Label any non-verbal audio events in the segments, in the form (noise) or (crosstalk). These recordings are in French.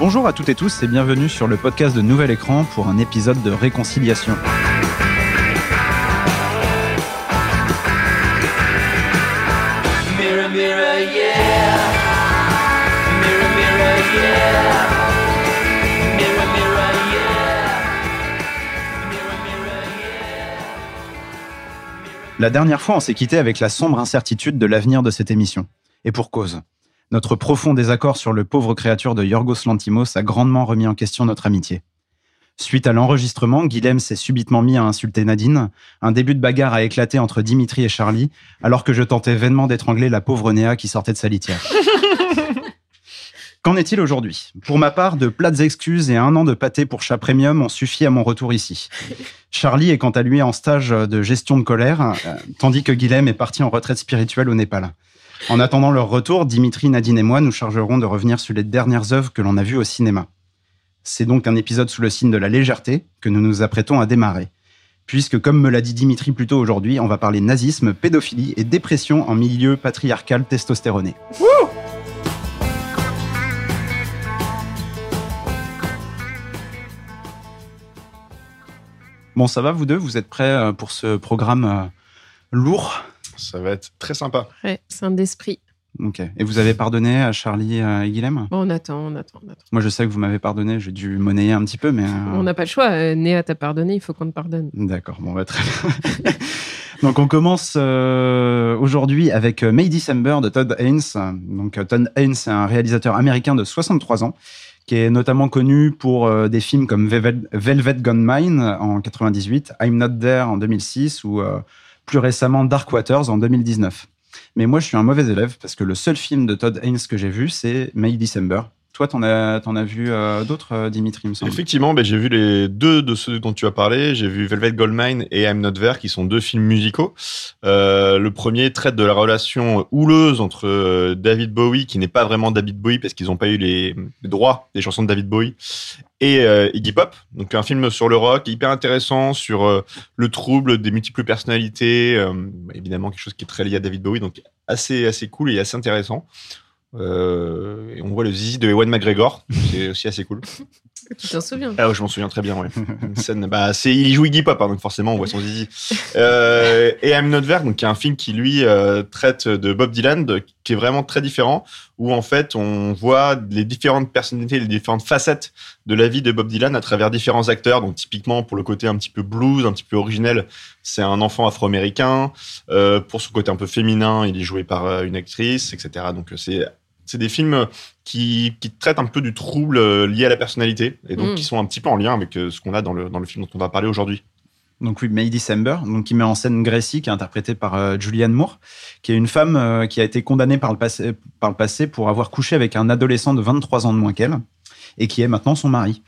Bonjour à toutes et tous et bienvenue sur le podcast de Nouvel Écran pour un épisode de réconciliation. Mirror, mirror, yeah. Mirror, mirror, yeah. La dernière fois, on s'est quitté avec la sombre incertitude de l'avenir de cette émission. Et pour cause. Notre profond désaccord sur le pauvre créature de Yorgos Lantimos a grandement remis en question notre amitié. Suite à l'enregistrement, Guilhem s'est subitement mis à insulter Nadine. Un début de bagarre a éclaté entre Dimitri et Charlie, alors que je tentais vainement d'étrangler la pauvre Néa qui sortait de sa litière. (laughs) Qu'en est-il aujourd'hui? Pour ma part, de plates excuses et un an de pâté pour chat premium ont suffi à mon retour ici. Charlie est quant à lui en stage de gestion de colère, euh, tandis que Guilhem est parti en retraite spirituelle au Népal. En attendant leur retour, Dimitri, Nadine et moi nous chargerons de revenir sur les dernières œuvres que l'on a vues au cinéma. C'est donc un épisode sous le signe de la légèreté que nous nous apprêtons à démarrer. Puisque, comme me l'a dit Dimitri plus tôt aujourd'hui, on va parler nazisme, pédophilie et dépression en milieu patriarcal testostéroné. Bon, ça va vous deux? Vous êtes prêts euh, pour ce programme euh, lourd? Ça va être très sympa. Ouais, c'est un d'esprit. Ok. Et vous avez pardonné à Charlie euh, et Guilhem? Bon, on attend, on attend, on attend. Moi, je sais que vous m'avez pardonné, j'ai dû monnayer un petit peu, mais... euh, On n'a pas le choix. euh, Néa t'a pardonné, il faut qu'on te pardonne. D'accord, bon, bah, très bien. (laughs) Donc, on commence euh, aujourd'hui avec May December de Todd Haynes. Donc, Todd Haynes, c'est un réalisateur américain de 63 ans qui est notamment connu pour euh, des films comme Velvet, Velvet Gunmine en 98, I'm Not There en 2006 ou euh, plus récemment Dark Waters en 2019. Mais moi, je suis un mauvais élève parce que le seul film de Todd Haynes que j'ai vu, c'est May December. Toi, t'en as, t'en as vu euh, d'autres, euh, Dimitri. Effectivement, ben, j'ai vu les deux de ceux dont tu as parlé. J'ai vu Velvet Goldmine et I'm Not There, qui sont deux films musicaux. Euh, le premier traite de la relation houleuse entre David Bowie, qui n'est pas vraiment David Bowie parce qu'ils n'ont pas eu les, droits des chansons de David Bowie, et Iggy Pop. Donc un film sur le rock hyper intéressant, sur le trouble des multiples personnalités. évidemment quelque chose qui est très lié à David Bowie, donc assez assez cool et assez intéressant. Euh, et on voit le zizi de Ewan McGregor, c'est aussi assez cool. (laughs) Tu t'en souviens? Ah, ouais, je m'en souviens très bien, ouais. Une scène, bah, c'est, il y joue Iggy Pop, hein, donc forcément, on voit son zizi. Euh, et I'm Not There, donc, qui est un film qui, lui, euh, traite de Bob Dylan, de- qui est vraiment très différent, où, en fait, on voit les différentes personnalités, les différentes facettes de la vie de Bob Dylan à travers différents acteurs. Donc, typiquement, pour le côté un petit peu blues, un petit peu originel, c'est un enfant afro-américain. Pour son côté un peu féminin, il est joué par une actrice, etc. Donc, c'est, c'est des films qui, qui traitent un peu du trouble euh, lié à la personnalité et donc Mm. qui sont un petit peu en lien avec euh, ce qu'on a dans le, dans le film dont on va parler aujourd'hui. Donc oui, May December, donc qui met en scène Gracie, qui est interprétée par euh, Julianne Moore, qui est une femme euh, qui a été condamnée par le, passé, par le passé pour avoir couché avec un adolescent de 23 ans de moins qu'elle, et qui est maintenant son mari.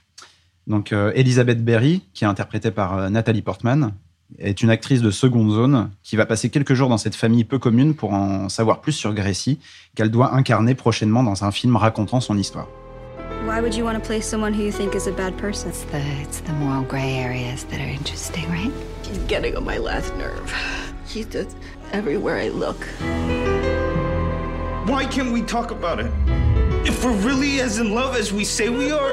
Donc euh, Elizabeth Berry, qui est interprétée par euh, Nathalie Portman, est une actrice de seconde zone qui va passer quelques jours dans cette famille peu commune pour en savoir plus sur Gracie, qu'elle doit incarner prochainement dans un film racontant son histoire. Why would you want to play someone who you think is a bad person? It's the it's the moral gray areas that are interesting, right? He's getting on my last nerve. He's just everywhere I look. Why can't we talk about it? If we're really as in love as we say we are,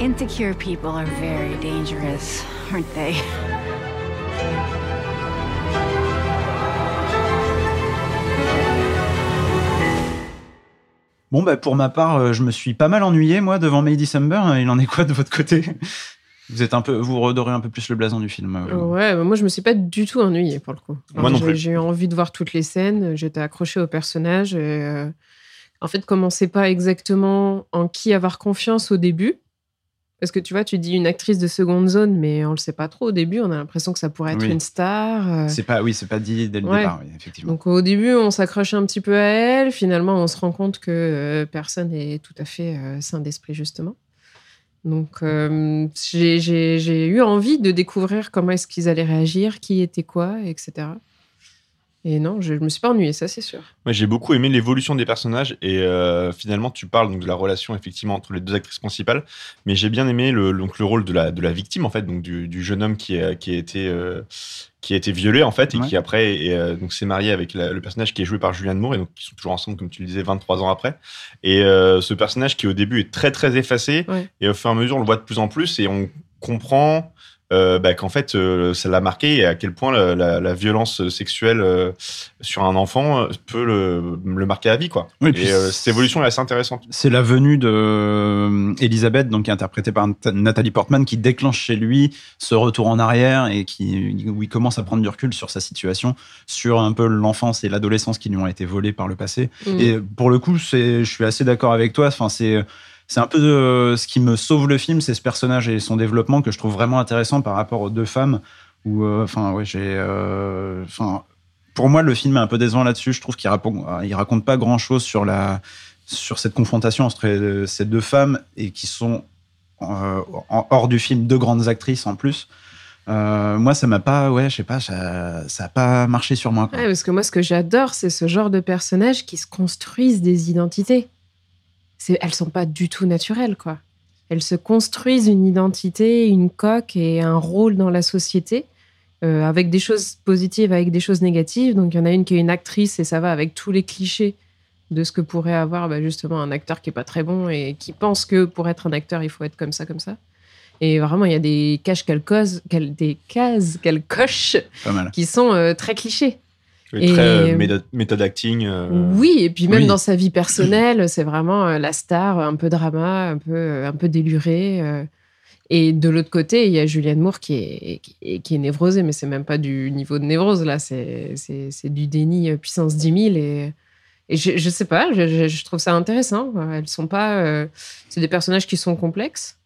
Insecure people are very dangerous, aren't they? Bon, bah, pour ma part, euh, je me suis pas mal ennuyé, moi, devant May December. Il en est quoi de votre côté? Vous êtes un peu, vous redorez un peu plus le blason du film. euh. Ouais, bah moi je me suis pas du tout ennuyée pour le coup. Moi non j'ai- plus. J'ai eu envie de voir toutes les scènes, j'étais accrochée au personnage. Et, euh, en fait, comme on sait pas exactement en qui avoir confiance au début, parce que tu vois, tu dis une actrice de seconde zone, mais on le sait pas trop au début, on a l'impression que ça pourrait être Oui. une star. euh. C'est pas, oui, c'est pas dit dès le Ouais. départ, oui, effectivement. Donc au début, on s'accroche un petit peu à elle. Finalement, on se rend compte que euh, personne n'est tout à fait euh, sain d'esprit, justement. Donc euh, j'ai eu envie de découvrir comment est-ce qu'ils allaient réagir, qui était quoi, etc. Et non, je, je me suis pas ennuyée, ça c'est sûr. Moi, j'ai beaucoup aimé l'évolution des personnages et euh, finalement, tu parles donc de la relation effectivement entre les deux actrices principales, mais j'ai bien aimé le, donc, le rôle de la, de la victime en fait, donc du, du jeune homme qui a, qui a été euh, qui a été violé en fait et Ouais. qui après est, euh, donc s'est marié avec la- le personnage qui est joué par Julianne Moore et donc ils sont toujours ensemble comme tu le disais 23 ans après. Et euh, ce personnage qui au début est très très effacé Ouais. et au fur et à mesure on le voit de plus en plus et on comprend euh, bah, qu'en fait euh, ça l'a marqué et à quel point la, la- la violence sexuelle euh, sur un enfant peut le, le marquer à vie quoi. Oui, et puis euh, c'est- cette évolution est assez intéressante. C'est la venue de euh, Elisabeth, donc qui est interprétée par Nat- Nathalie Portman, qui déclenche chez lui ce retour en arrière et qui, où il commence à prendre du recul sur sa situation, sur un peu l'enfance et l'adolescence qui lui ont été volées par le passé. Mm. Et pour le coup, c'est, je suis assez d'accord avec toi. Enfin, c'est, c'est un peu euh, ce qui me sauve le film, c'est ce personnage et son développement que je trouve vraiment intéressant par rapport aux deux femmes. Euh, ouais, euh, pour moi, le film est un peu décevant là-dessus. Je trouve qu'il raconte, il raconte pas grand-chose sur sur cette confrontation entre ces deux femmes et qui sont hors du film deux grandes actrices en plus. Moi, ça m'a pas, ouais, je sais pas, ça, ça a pas marché sur moi. parce que moi, ce que j'adore, c'est ce genre de personnages qui se construisent des identités. Elles sont pas du tout naturelles, quoi. Elles se construisent une identité, une coque et un rôle dans la société, euh, avec des choses positives, avec des choses négatives. Donc, il y en a une qui est une actrice et ça va avec tous les clichés de ce que pourrait avoir bah, justement un acteur qui est pas très bon et qui pense que pour être un acteur, il faut être comme ça, comme ça. Et vraiment, il y a des caches qu'elle cause, qu'elle, des cases qu'elle coche qui sont euh, très clichés. Et- Très euh, méda- méthode acting. euh, Oui, et puis même oui. dans sa vie personnelle, (clears throat) c'est vraiment euh, la star, un peu drama, un peu, euh, un peu déluré. euh. Et de l'autre côté, il y a Julianne Moore qui est, qui est, qui est névrosée, mais c'est même pas du niveau de névrose, là, c'est du déni euh, puissance 10 000. Et, et je, je sais pas, je, trouve ça intéressant. Elles sont pas. euh, c'est des personnages qui sont complexes.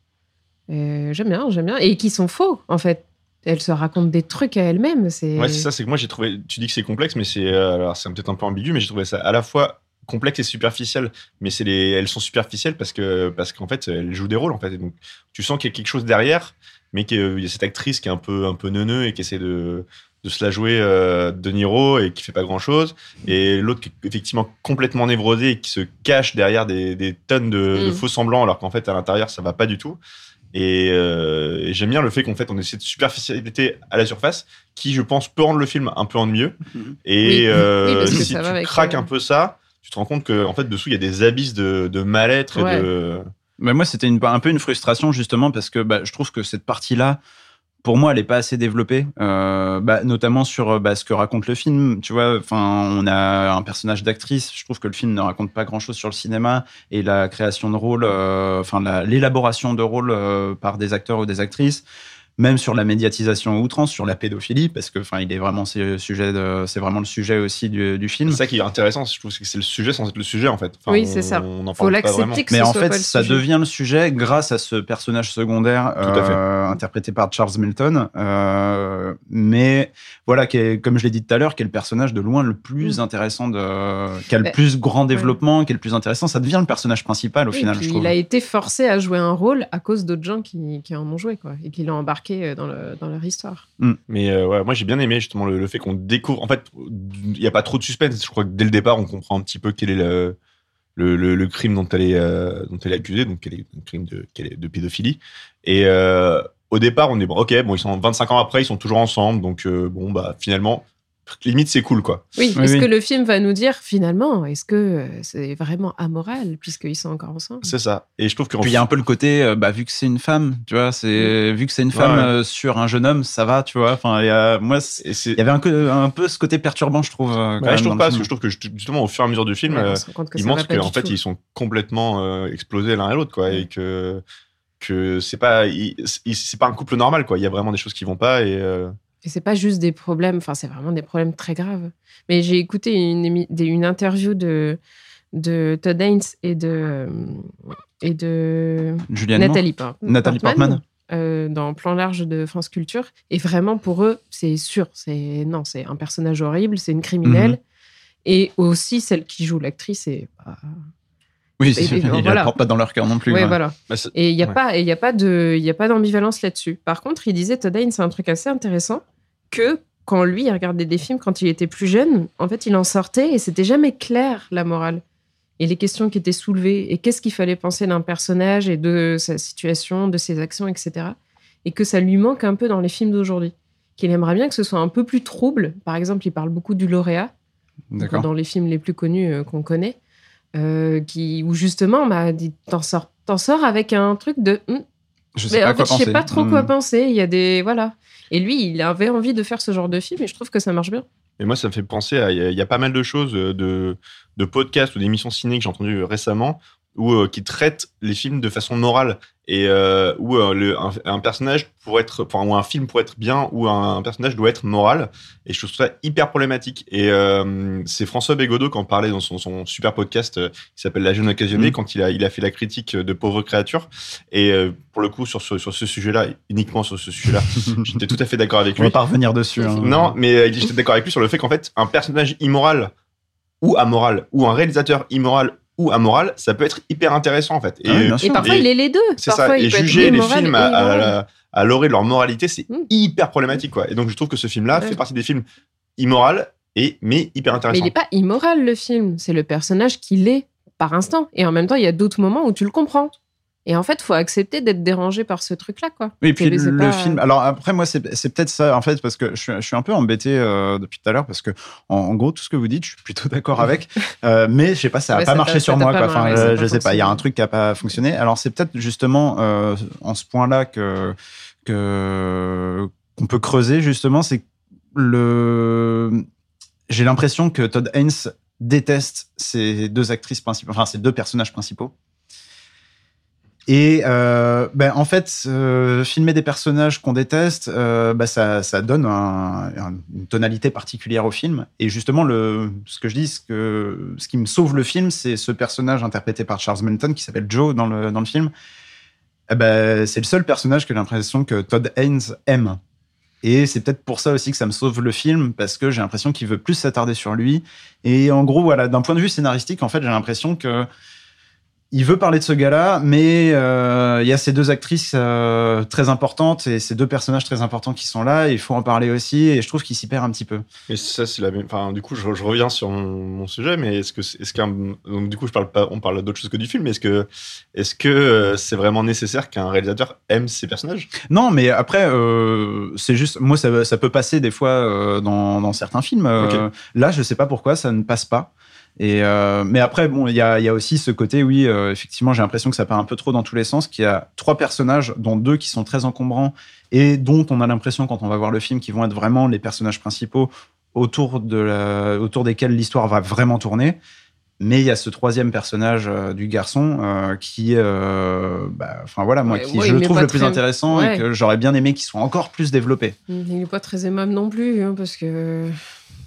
J'aime bien, j'aime bien. Et qui sont faux, en fait. Elles se racontent des trucs à elles-mêmes. C'est Ouais, c'est ça, c'est que moi j'ai trouvé. Tu dis que c'est complexe, mais c'est euh, alors c'est peut-être un peu ambigu, mais j'ai trouvé ça à la fois complexe et superficiel. Mais c'est les, elles sont superficielles parce que parce qu'en fait elles jouent des rôles en fait. Et donc tu sens qu'il y a quelque chose derrière, mais qu'il y a cette actrice qui est un peu un peu neuneux et qui essaie de de se la jouer euh, de Niro et qui fait pas grand chose et l'autre qui est effectivement complètement névrosé et qui se cache derrière des, des tonnes de, de Mm. faux semblants alors qu'en fait à l'intérieur ça va pas du tout et, euh, et j'aime bien le fait qu'en fait on ait cette superficialité à la surface qui je pense peut rendre le film un peu ennuyeux Mhm. et Oui. euh, Oui, si tu craques euh, un peu ça tu te rends compte que en fait dessous il y a des abysses de, de mal-être Ouais. et de Bah, moi, c'était une- un peu une frustration justement parce que bah, je trouve que cette partie-là, pour moi, elle est pas assez développée, euh, bah, notamment sur euh, bah, ce que raconte le film. Tu vois, enfin, on a un personnage d'actrice. Je trouve que le film ne raconte pas grand-chose sur le cinéma et la création de rôle, euh, enfin, la- l'élaboration de rôle euh, par des acteurs ou des actrices. Même sur la médiatisation à outrance, sur la pédophilie, parce que, enfin, il est vraiment, c'est le sujet de- c'est vraiment le sujet aussi du, du film. c'est ça qui est intéressant je trouve c'est que c'est le sujet sans être le sujet en fait Enfin, Oui, c'est ça. on n'en faut l'accepter Mais en fait, ça sujet. devient le sujet grâce à ce personnage secondaire euh, interprété par Charles Milton. euh, mais voilà, qui est, comme je l'ai dit tout à l'heure, qui est le personnage de loin le plus Mm. intéressant, de, qui a le Bah, plus grand développement, qui est le plus intéressant. Ça devient le personnage principal au Oui, final, puis je trouve. il a été forcé à jouer un rôle à cause d'autres gens qui, qui en ont joué, quoi, et qui l'ont embarqué euh, dans, le, dans leur histoire. Mais euh, ouais, moi j'ai bien aimé justement le, le fait qu'on découvre. En fait, il n'y a pas trop de suspense. Je crois que dès le départ, on comprend un petit peu quel est le, le, le- le crime dont elle est, euh, dont elle est accusée, donc quel est un crime de, quel est de pédophilie. Et euh, au départ, on est bon, ok, bon, ils sont 25 ans après, ils sont toujours ensemble, donc euh, bon, bah finalement, limite c'est cool quoi. Oui, Oui, est-ce oui. que le film va nous dire finalement, est-ce que euh, c'est vraiment amoral puisqu'ils sont encore ensemble? C'est ça. Et je trouve que Puis il y a un peu le côté, euh, bah, vu que c'est une femme, tu vois, c'est vu que c'est une femme ouais. euh, sur un jeune homme, ça va, tu vois. Enfin, il y a, moi, il y avait un, peu- un peu ce côté perturbant, je trouve. euh, quand Ouais, même je trouve pas, parce que je trouve que justement au fur et à mesure du film, Ouais, euh, ils montrent qu'en fait tout. ils sont complètement euh, explosés l'un et l'autre quoi, et que que c'est pas c'est pas un couple normal quoi. Il y a vraiment des choses qui vont pas et euh, Et c'est pas juste des problèmes, enfin, c'est vraiment des problèmes très graves. Mais j'ai écouté une, interview de, de Todd Haynes et de, et de Julianne. Nathalie, Por- Nathalie Portman. euh, dans Plan Large de France Culture. Et vraiment, pour eux, c'est sûr, c'est non, c'est un personnage horrible, c'est une criminelle. Mhm. Et aussi, celle qui joue l'actrice, c'est pas. Oui, Et- c'est- et ils voilà. portent pas dans leur cœur non plus. Ouais. voilà. bah, Et il n'y a, Ouais. pas- et y a pas de- il y a pas d'ambivalence là-dessus. Par contre, il disait, Todd c'est un truc assez intéressant, que quand lui, il regardait des films quand il était plus jeune, en fait, il en sortait et c'était jamais clair, la morale. Et les questions qui étaient soulevées, et qu'est-ce qu'il fallait penser d'un personnage et de sa situation, de ses actions, etc. Et que ça lui manque un peu dans les films d'aujourd'hui. Qu'il aimerait bien que ce soit un peu plus trouble. Par exemple, il parle beaucoup du lauréat, dans les films les plus connus euh, qu'on connaît, euh, qui, où justement, bah, dit, t'en sors, t'en sors avec un truc de. Hum, Je sais mais pas en quoi fait, je sais penser. pas trop quoi Hmm. penser. Il y a des. Voilà. Et lui, il avait envie de faire ce genre de film et je trouve que ça marche bien. Et moi, ça me fait penser à. Il y, y a pas mal de choses, euh, de, de podcasts ou d'émissions ciné que j'ai entendues récemment, où, euh, qui traitent les films de façon morale. Et euh, où euh, le, un, un personnage pour être. Enfin, ou un film pour être bien, ou un, un personnage doit être moral. Et je trouve ça hyper problématique. Et euh, c'est François Bégodeau qui en parlait dans son, son super podcast qui s'appelle La jeune occasionnée, Mm. quand il a, il a fait la critique de Pauvres créatures. Et pour le coup, sur ce, sur ce sujet-là, uniquement sur ce sujet-là, (laughs) j'étais tout à fait d'accord avec On va lui. pas revenir dessus. hein. Non, mais j'étais d'accord avec lui sur le fait qu'en fait, un personnage immoral ou amoral, ou un réalisateur immoral ou amoral, ça peut être hyper intéressant en fait. Ah oui, Et parfois, Et- il est les deux. C'est ça. il Et peut être juger les films à, à, l'orée de leur moralité, c'est Mm. hyper problématique quoi. Et donc je trouve que ce film-là Ouais. fait partie des films immoral et mais hyper Mais intéressant. il n'est pas immoral, le film. C'est le personnage qu'il est par instant. Et en même temps, il y a d'autres moments où tu le comprends. Et en fait, faut accepter d'être dérangé par ce truc-là, quoi. Oui, et puis le, c'est le pas- film. Alors après, moi, c'est peut-être ça, en fait, parce que je, suis- je suis un peu embêté euh, depuis tout à l'heure, parce que en, en gros, tout ce que vous dites, je suis plutôt d'accord avec. (laughs) Euh, mais je sais pas, ça n'a Ouais, pas marché sur moi. Enfin, a euh, je sais pas, il y a un truc qui n'a pas fonctionné. Alors c'est peut-être justement euh, en ce point-là que qu'on peut creuser justement, c'est le. J'ai l'impression que Todd Haynes déteste ces deux actrices principales, enfin ces deux personnages principaux. Et euh, ben, en fait, filmer des personnages qu'on déteste, euh, bah, ça, ça donne un- un- une tonalité particulière au film. Et justement, le, ce que je dis, ce, que, ce qui me sauve le film, c'est ce personnage interprété par Charles Melton qui s'appelle Joe dans le, dans le film. Eh ben, c'est le seul personnage que j'ai l'impression que Todd Haynes aime. Et c'est peut-être pour ça aussi que ça me sauve le film, parce que j'ai l'impression qu'il veut plus s'attarder sur lui. Et en gros, voilà, d'un point de vue scénaristique, en fait, j'ai l'impression que il veut parler de ce gars-là, mais euh, il y a ces deux actrices euh, très importantes et ces deux personnages très importants qui sont là. et Il faut en parler aussi, et je trouve qu'il s'y perd un petit peu. Et ça, c'est la même. Enfin, du coup, je, je reviens sur mon, mon sujet, mais est-ce que, est-ce qu'un, donc du coup, je parle pas, on parle d'autre chose que du film, mais est-ce que, est-ce que euh, c'est vraiment nécessaire qu'un réalisateur aime ses personnages? Non, mais après, euh, c'est juste, moi, ça, ça peut passer des fois dans, dans certains films. Là, je sais pas pourquoi ça ne passe pas. Et euh, mais après, bon, il y a, il y a aussi ce côté, oui, euh, effectivement, j'ai l'impression que ça part un peu trop dans tous les sens, qu'il y a trois personnages, dont deux qui sont très encombrants et dont on a l'impression, quand on va voir le film, qu'ils vont être vraiment les personnages principaux autour, de la- autour desquels l'histoire va vraiment tourner. Mais il y a ce troisième personnage euh, du garçon qui, bah, enfin voilà, moi, Ouais, qui moi, je le trouve le plus très- intéressant Ouais. et que j'aurais bien aimé qu'il soit encore plus développé. Il n'est pas très aimable non plus, hein, parce que.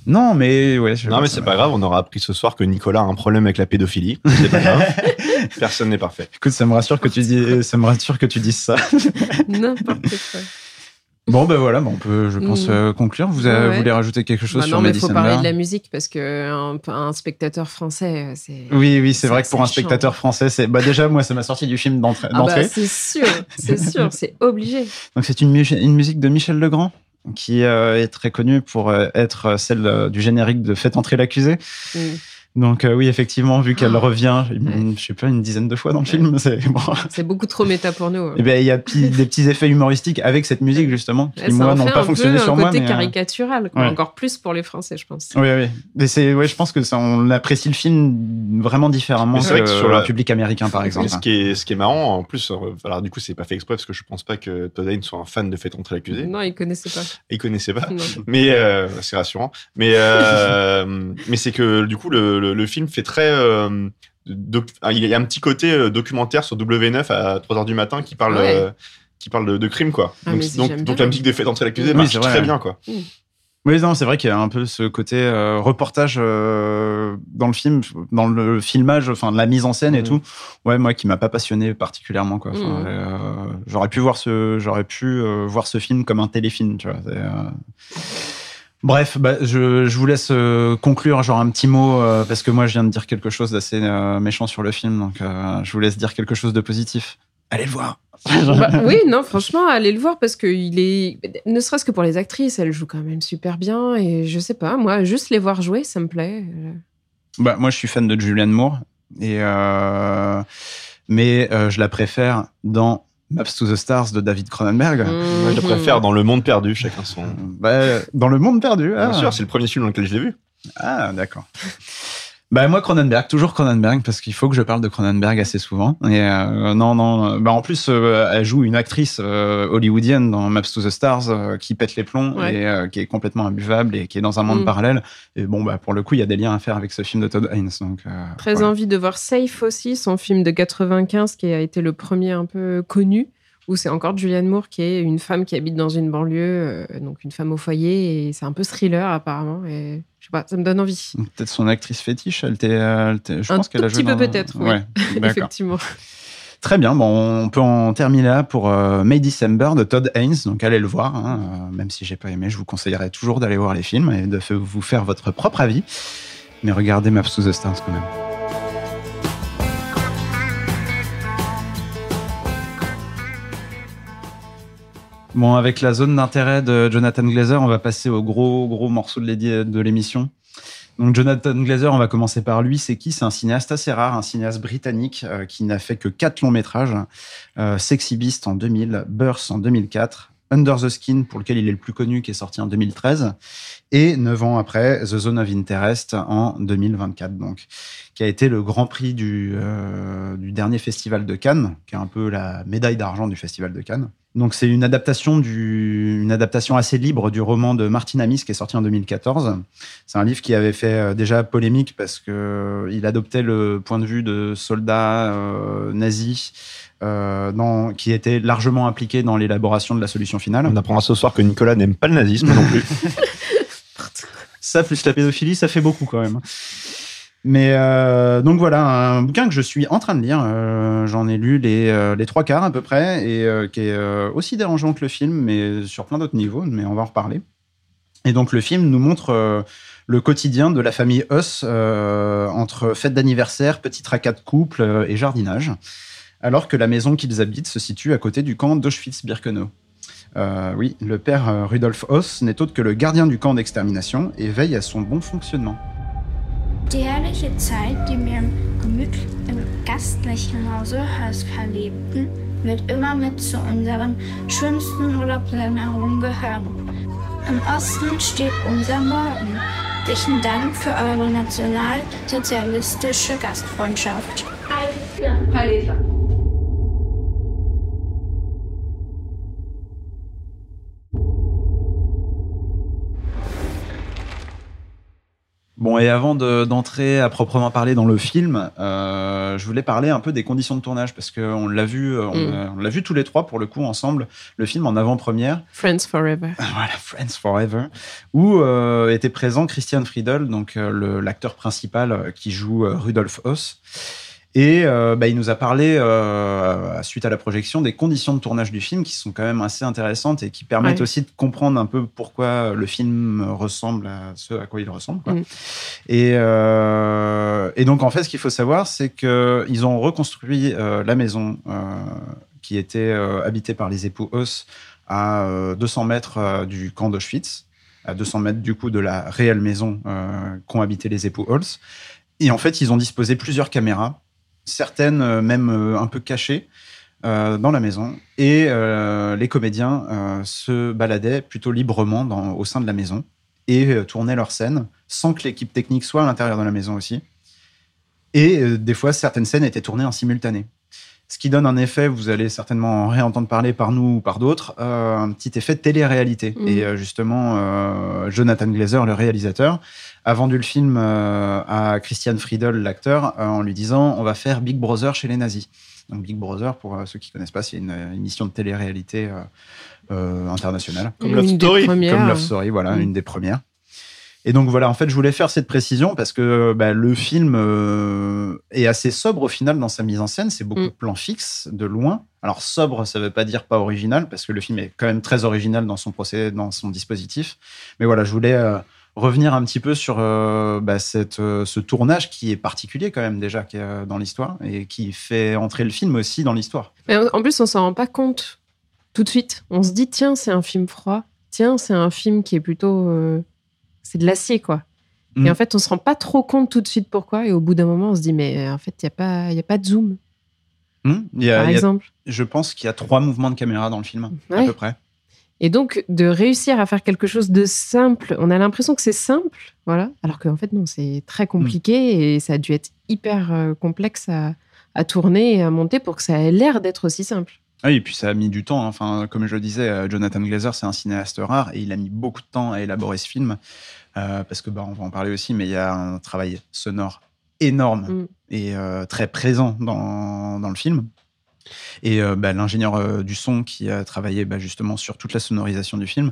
Non, mais ouais. je- Non, mais c'est pas grave, on aura appris ce soir que Nicolas a un problème avec la pédophilie. C'est pas grave. (laughs) Personne n'est parfait. Écoute, ça me rassure que tu dis, ça me rassure que tu dises ça. (laughs) N'importe quoi. Bon, ben voilà, bah, on peut, je pense, Mm. euh, conclure. Vous, Ouais, avez- ouais. voulez rajouter quelque chose Bah sur non, mais il faut parler de la musique, parce qu'un un spectateur français, euh, c'est. Oui, oui, c'est vrai que pour un spectateur français, c'est bah déjà moi, ça m'a sorti du film d'entrée. Ah bah, c'est sûr, c'est sûr, c'est obligé. (laughs) Donc c'est une, mu- une musique de Michel Legrand? Qui euh, est très connue pour euh, être celle euh, du générique de Faites entrer l'accusé. Mm. Donc euh, oui, effectivement, vu qu'elle Oh. revient, je sais pas, une dizaine de fois dans le film, c'est bon. C'est beaucoup trop méta pour nous. hein. Eh ben, il y a des petits effets humoristiques avec cette musique justement qui moi n'ont pas un fonctionné sur un moi. côté mais, euh, caricatural, quoi. ouais. encore plus pour les Français, je pense. Oui, oui. Mais c'est, ouais, je pense que ça, on apprécie le film vraiment différemment Mais que, c'est vrai que sur la- le public américain, par exemple. Ce qui, est, ce qui est marrant, en plus, euh, alors du coup, c'est pas fait exprès parce que je pense pas que Todd Haynes soit un fan de Fait entrer l'accusé. Non, ils connaissaient pas. Il connaissait pas. Non. Mais euh, c'est rassurant. Mais, euh, (laughs) mais c'est que du coup, le, le, le film fait très. euh, doc- ah, il y a un petit côté euh, documentaire sur W9 à 3h du matin qui parle, Ouais. euh, qui parle de, de crime, quoi. Ah, donc, donc, donc la musique de Fait entrer l'accusé Oui, marche c'est vrai, très ouais. bien, quoi. Oui, non, c'est vrai qu'il y a un peu ce côté euh, reportage euh, dans le film, dans le filmage, enfin de la mise en scène et Mhm. tout. Ouais, moi qui m'a pas passionné particulièrement quoi. Enfin, euh, j'aurais pu voir ce, j'aurais pu euh, voir ce film comme un téléfilm, tu vois. Bref, bah, je, je vous laisse euh, conclure, genre un petit mot, euh, parce que moi je viens de dire quelque chose d'assez euh, méchant sur le film, donc je vous laisse dire quelque chose de positif. Allez le voir. (laughs) Bah, oui, non, (laughs) franchement, allez le voir parce que il est. Ne serait-ce que pour les actrices, elles jouent quand même super bien. Et je sais pas, moi, juste les voir jouer, ça me plaît. Bah, moi, je suis fan de Julianne Moore. Et, mais je la préfère dans Maps to the Stars de David Cronenberg. Moi, je le mhm. préfère dans Le Monde Perdu, chacun son. Bah, dans le monde perdu. ah. Bien sûr, c'est le premier film dans lequel je l'ai vu. Ah, d'accord. Bah moi Cronenberg, toujours Cronenberg parce qu'il faut que je parle de Cronenberg assez souvent. Et euh, non non, euh, bah en plus euh, elle joue une actrice euh, hollywoodienne dans Maps to the Stars qui pète les plombs Ouais. et qui est complètement imbuvable et qui est dans un monde Mm. parallèle. Et bon bah pour le coup il y a des liens à faire avec ce film de Todd Haynes. Donc Très voilà. envie de voir Safe aussi, son film de 95 qui a été le premier un peu connu, où c'est encore Julianne Moore qui est une femme qui habite dans une banlieue, donc une femme au foyer, et c'est un peu thriller apparemment. Et je sais pas, ça me donne envie. Peut-être son actrice fétiche. Elle t'est, t'est- je Un pense qu'elle a joué petit peu dans- peut-être, oui. Ouais. (laughs) Effectivement. Très bien, bon, on peut en terminer là pour euh, May December de Todd Haynes, donc allez le voir, hein, euh, même si j'ai pas aimé, je vous conseillerais toujours d'aller voir les films et de vous faire votre propre avis, mais regardez Maps to the Stars quand même. Bon, avec la zone d'intérêt de Jonathan Glazer, on va passer au gros gros morceau de l'émission. Donc Jonathan Glazer, on va commencer par lui. C'est qui? C'est un cinéaste assez rare, un cinéaste britannique euh, qui n'a fait que quatre longs métrages. Euh, Sexy Beast en 2000, Burst en 2004, Under the Skin pour lequel il est le plus connu, qui est sorti en 2013, et neuf ans après, The Zone of Interest en 2024. Donc, qui a été le Grand Prix euh, du dernier festival de Cannes, qui est un peu la médaille d'argent du festival de Cannes. Donc c'est une adaptation du, une adaptation assez libre du roman de Martin Amis qui est sorti en 2014. C'est un livre qui avait fait euh, déjà polémique parce que euh, il adoptait le point de vue de soldats euh, nazis euh, dans, qui étaient largement impliqués dans l'élaboration de la solution finale. On apprendra ce soir que Nicolas n'aime pas le nazisme non plus. (laughs) Ça plus la pédophilie, ça fait beaucoup quand même. Mais euh, donc voilà, un bouquin que je suis en train de lire. euh, J'en ai lu les, euh, les trois quarts à peu près, et qui est aussi dérangeant que le film, mais sur plein d'autres niveaux, mais on va en reparler. Et donc le film nous montre le quotidien de la famille Huss entre fête d'anniversaire, petit tracas de couple et jardinage, alors que la maison qu'ils habitent se situe à côté du camp d'Auschwitz-Birkenau. Oui, le père Rudolf Hoss n'est autre que le gardien du camp d'extermination et veille à son bon fonctionnement. Die herrliche Zeit, die wir im gemütlich im gastlichen Hause Hörs verlebten, wird immer mit zu unseren schönsten Urlaubserinnerungen gehören. Im Osten steht unser Morgen. Herzlichen Dank für eure nationalsozialistische Gastfreundschaft. Bon, et avant de- d'entrer à proprement parler dans le film, euh, je voulais parler un peu des conditions de tournage parce qu'on l'a vu, euh, on, Mm. on l'a vu tous les trois pour le coup ensemble, le film en avant-première. Friends Forever. (laughs) voilà, Friends Forever, où euh, était présent Christian Friedel, donc euh, l'acteur principal euh, qui joue Rudolf Hoss. Et euh, bah, il nous a parlé, euh, suite à la projection, des conditions de tournage du film qui sont quand même assez intéressantes et qui permettent Ouais. aussi de comprendre un peu pourquoi le film ressemble à ce à quoi il ressemble. quoi. Mm. Et, euh, et donc, en fait, ce qu'il faut savoir, c'est qu'ils ont reconstruit euh, la maison qui était habitée par les époux Hoss à euh, 200 mètres du camp d'Auschwitz, à 200 mètres du coup de la réelle maison qu'ont habité les époux Holz. Et en fait, ils ont disposé plusieurs caméras, certaines euh, même euh, un peu cachées euh, dans la maison. Et les comédiens se baladaient plutôt librement au sein de la maison et tournaient leurs scènes sans que l'équipe technique soit à l'intérieur de la maison aussi. Et des fois, certaines scènes étaient tournées en simultané. Ce qui donne un effet, vous allez certainement en réentendre parler par nous ou par d'autres, euh, un petit effet de télé-réalité. Mhm. Et euh, justement, euh, Jonathan Glazer, le réalisateur, a vendu le film euh, à Christian Friedel, l'acteur, euh, en lui disant on va faire Big Brother chez les nazis. Donc Big Brother, pour euh, ceux qui connaissent pas, c'est une émission de télé-réalité euh, euh, internationale. Comme Love Story. Comme Love Story, voilà, Mm. une des premières. Et donc voilà, en fait, je voulais faire cette précision parce que bah, le film euh, est assez sobre au final dans sa mise en scène. C'est beaucoup Mm. de plans fixes, de loin. Alors sobre, ça veut pas dire pas original parce que le film est quand même très original dans son procédé, dans son dispositif. Mais voilà, je voulais euh, revenir un petit peu sur euh, bah, cette, ce tournage qui est particulier quand même déjà qui est, dans l'histoire et qui fait entrer le film aussi dans l'histoire. Mais en- en plus, on s'en rend pas compte tout de suite. On se dit, tiens, c'est un film froid. Tiens, c'est un film qui est plutôt. C'est de l'acier, quoi. Mm. Et en fait, on se rend pas trop compte tout de suite pourquoi. Et au bout d'un moment, on se dit, mais euh, en fait, il n'y a, pas- y a pas de zoom, y a- par il y a- exemple. je pense qu'il y a trois mouvements de caméra dans le film, à peu près. Et donc, de réussir à faire quelque chose de simple, on a l'impression que c'est simple, voilà, alors qu'en fait, non, c'est très compliqué et ça a dû être hyper euh, complexe à, à tourner et à monter pour que ça ait l'air d'être aussi simple. Ah Oui, et puis ça a mis du temps. hein. Enfin, comme je le disais, euh, Jonathan Glazer, c'est un cinéaste rare et il a mis beaucoup de temps à élaborer ce film euh, parce que bah, on va en parler aussi, mais il y a un travail sonore énorme Mm. et euh, très présent dans, dans le film. Et euh, bah, l'ingénieur du son qui a travaillé bah, justement sur toute la sonorisation du film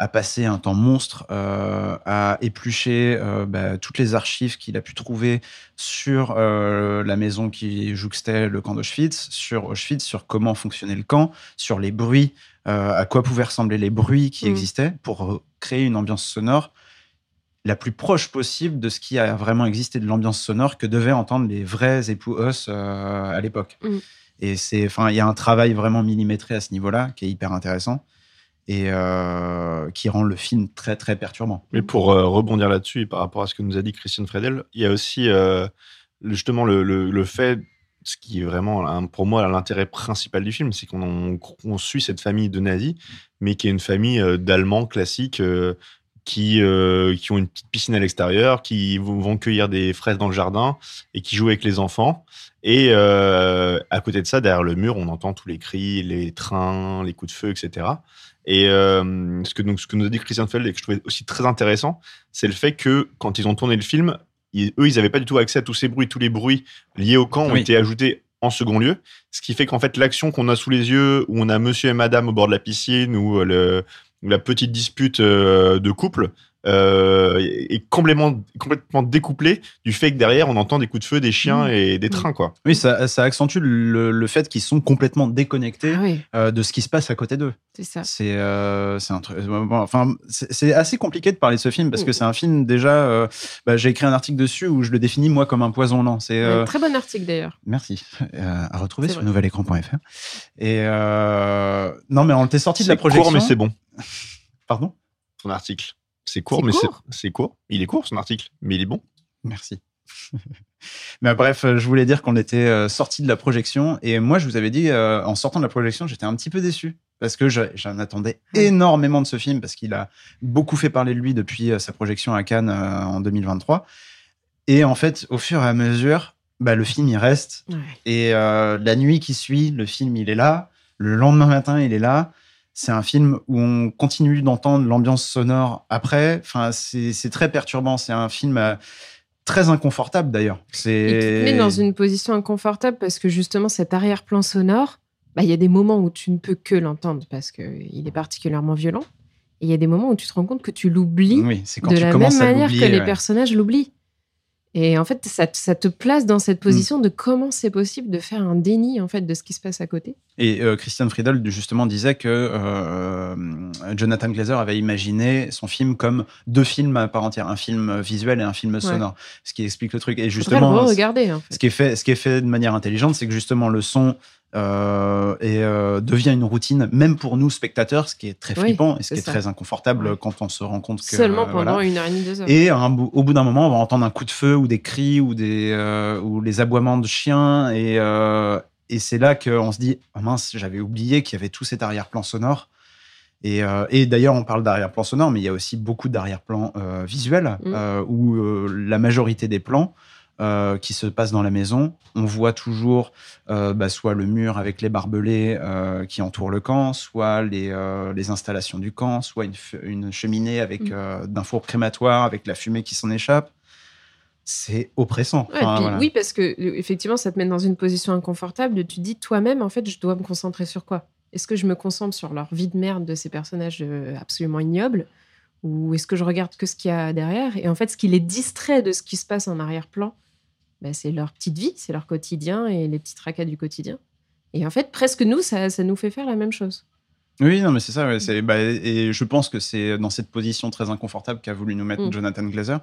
a passé un temps monstre euh, à éplucher euh, bah, toutes les archives qu'il a pu trouver sur euh, la maison qui jouxtait le camp d'Auschwitz, sur Auschwitz, sur comment fonctionnait le camp, sur les bruits, à quoi pouvaient ressembler les bruits qui Mm. existaient pour créer une ambiance sonore la plus proche possible de ce qui a vraiment existé de l'ambiance sonore que devaient entendre les vrais époux Os à l'époque. Mm. Et c'est, enfin, il y a un travail vraiment millimétré à ce niveau-là qui est hyper intéressant et euh, qui rend le film très très perturbant. Mais pour euh, rebondir là-dessus et par rapport à ce que nous a dit Christian Fredel, il y a aussi euh, justement le, fait, ce qui est vraiment pour moi l'intérêt principal du film, c'est qu'on on- on suit cette famille de nazis, mais qui est une famille d'Allemands classiques qui, euh, qui ont une petite piscine à l'extérieur, qui vont cueillir des fraises dans le jardin et qui jouent avec les enfants. Et euh, à côté de ça, derrière le mur, on entend tous les cris, les trains, les coups de feu, etc. Et euh, ce, que, donc, ce que nous a dit Christian Feld et que je trouvais aussi très intéressant, c'est le fait que quand ils ont tourné le film, ils- eux, ils n'avaient pas du tout accès à tous ces bruits. Tous les bruits liés au camp ont Oui. été ajoutés en second lieu. Ce qui fait qu'en fait, l'action qu'on a sous les yeux, où on a monsieur et madame au bord de la piscine, ou le, la petite dispute euh, de couple, euh, est complètement, complètement découplée du fait que derrière, on entend des coups de feu, des chiens Mmh. et des trains. quoi. Oui, ça, ça accentue le, le fait qu'ils sont complètement déconnectés Ah oui, euh, de ce qui se passe à côté d'eux. c'est ça. C'est euh, c'est un truc. bon, Enfin, c'est c'est assez compliqué de parler de ce film parce que Mm. c'est un film déjà. euh, bah, J'ai écrit un article dessus où je le définis moi comme un poison lent. C'est euh, très bon article d'ailleurs. Merci. Euh, à retrouver sur nouvelécran.fr. Et euh, non, mais on était sorti de la C'est court, projection. mais c'est bon, Pardon? son article. C'est court, mais c'est- court. Il est court, son article, mais il est bon. Merci. Mais (laughs) bref, euh, je voulais dire qu'on était euh, sorti de la projection et moi je vous avais dit euh, en sortant de la projection, j'étais un petit peu déçu parce que je- j'en attendais énormément de ce film parce qu'il a beaucoup fait parler de lui depuis sa projection à Cannes euh, en 2023. Et en fait, au fur et à mesure, bah, le film il reste Ouais. et euh, la nuit qui suit, le film il est là, le lendemain matin il est là. C'est un film où on continue d'entendre l'ambiance sonore après. Enfin, c'est c'est très perturbant. C'est un film euh, très inconfortable d'ailleurs. Il te C'est met dans une position inconfortable parce que justement, cet arrière-plan sonore, bah, il y a des moments où tu ne peux que l'entendre parce qu'il est particulièrement violent. Et il y a des moments où tu te rends compte que tu l'oublies oui, c'est de tu la même manière que les personnages l'oublient. Et en fait, ça, te- ça te place dans cette position Mm. de comment c'est possible de faire un déni en fait de ce qui se passe à côté. Et euh, Christian Friedel justement disait que euh, Jonathan Glazer avait imaginé son film comme deux films à part entière, un film visuel et un film sonore, ce qui explique le truc. Et justement, regarder en fait. ce qui est fait, ce qui est fait de manière intelligente, c'est que justement le son euh, et, euh, devient une routine, même pour nous spectateurs, ce qui est très Oui, flippant et ce qui est très inconfortable quand on se rend compte que Seulement euh, pendant voilà. une heure et demie, deux heures. Et un au bout d'un moment, on va entendre un coup de feu ou des cris ou des euh, ou les aboiements de chiens et et c'est là qu'on se dit oh mince, j'avais oublié qu'il y avait tout cet arrière-plan sonore. Et, et d'ailleurs, on parle d'arrière-plan sonore, mais il y a aussi beaucoup d'arrière-plan visuel Mm. euh, où la majorité des plans euh, qui se passent dans la maison, on voit toujours euh, bah, soit le mur avec les barbelés euh, qui entourent le camp, soit les, les installations du camp, soit une, cheminée avec Mm. d'un four crématoire avec la fumée qui s'en échappe. C'est oppressant. Ouais, Enfin, puis voilà. Oui, parce que effectivement, ça te met dans une position inconfortable. Tu te dis toi-même, en fait, je dois me concentrer sur quoi? Est-ce que je me concentre sur leur vie de merde de ces personnages absolument ignobles? Ou est-ce que je regarde que ce qu'il y a derrière? Et en fait, ce qui les distrait de ce qui se passe en arrière-plan, bah, c'est leur petite vie, c'est leur quotidien et les petits tracas du quotidien. Et en fait, presque nous, ça, ça nous fait faire la même chose. Oui, non, mais c'est ça. ouais, c'est- bah, et je pense que c'est dans cette position très inconfortable qu'a voulu nous mettre Mm. Jonathan Glazer.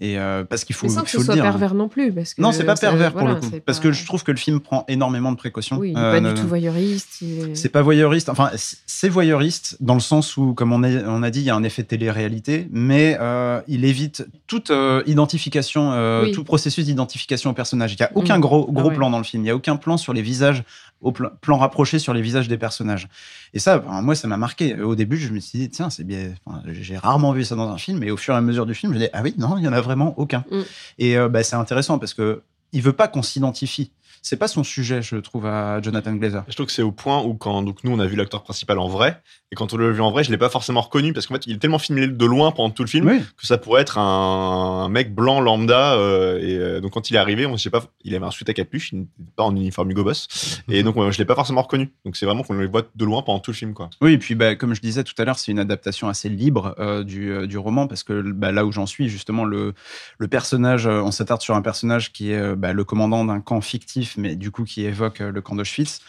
Et euh, parce qu'il faut, sans que faut ce le soit dire. hein. pervers non plus. Parce que Non, c'est pas pervers pour voilà, le coup. Parce pas- que je trouve que le film prend énormément de précautions. Oui, il n'est Euh, pas ne- du tout voyeuriste. est- C'est pas voyeuriste. Enfin, c'est voyeuriste dans le sens où, comme on, est- on a dit, il y a un effet télé-réalité, mais euh, il évite toute euh, identification, euh, Oui. tout processus d'identification au personnage. Il n'y a aucun Mm. gros, gros Ah ouais. plan dans le film. Il n'y a aucun plan sur les visages, au pla- plan rapproché sur les visages des personnages. Et ça, moi, ça m'a marqué. Au début, je me suis dit, tiens, c'est bien. enfin, J'ai rarement vu ça dans un film, et au fur et à mesure du film, je me dis, ah oui, non, il y en a vraiment aucun. Mm. Et euh, bah, c'est intéressant parce que il veut pas qu'on s'identifie. C'est pas son sujet, je trouve, à Jonathan Glazer. Je trouve que c'est au point où quand donc nous on a vu l'acteur principal en vrai et quand on l'a vu en vrai, je l'ai pas forcément reconnu parce qu'en fait il est tellement filmé de loin pendant tout le film Oui. que ça pourrait être un, un mec blanc lambda euh, et euh, donc quand il est arrivé, on je sais pas, il avait un sweat à capuche, il n'était pas en uniforme Hugo Boss (laughs) et donc moi, je l'ai pas forcément reconnu. Donc c'est vraiment qu'on le voit de loin pendant tout le film quoi. Oui, et puis bah, comme je disais tout à l'heure, c'est une adaptation assez libre euh, du, euh, du roman parce que bah, là où j'en suis, justement, le, le personnage, euh, on s'attarde sur un personnage qui est euh, bah, le commandant d'un camp fictif, mais du coup qui évoque euh, le camp d'Auschwitz.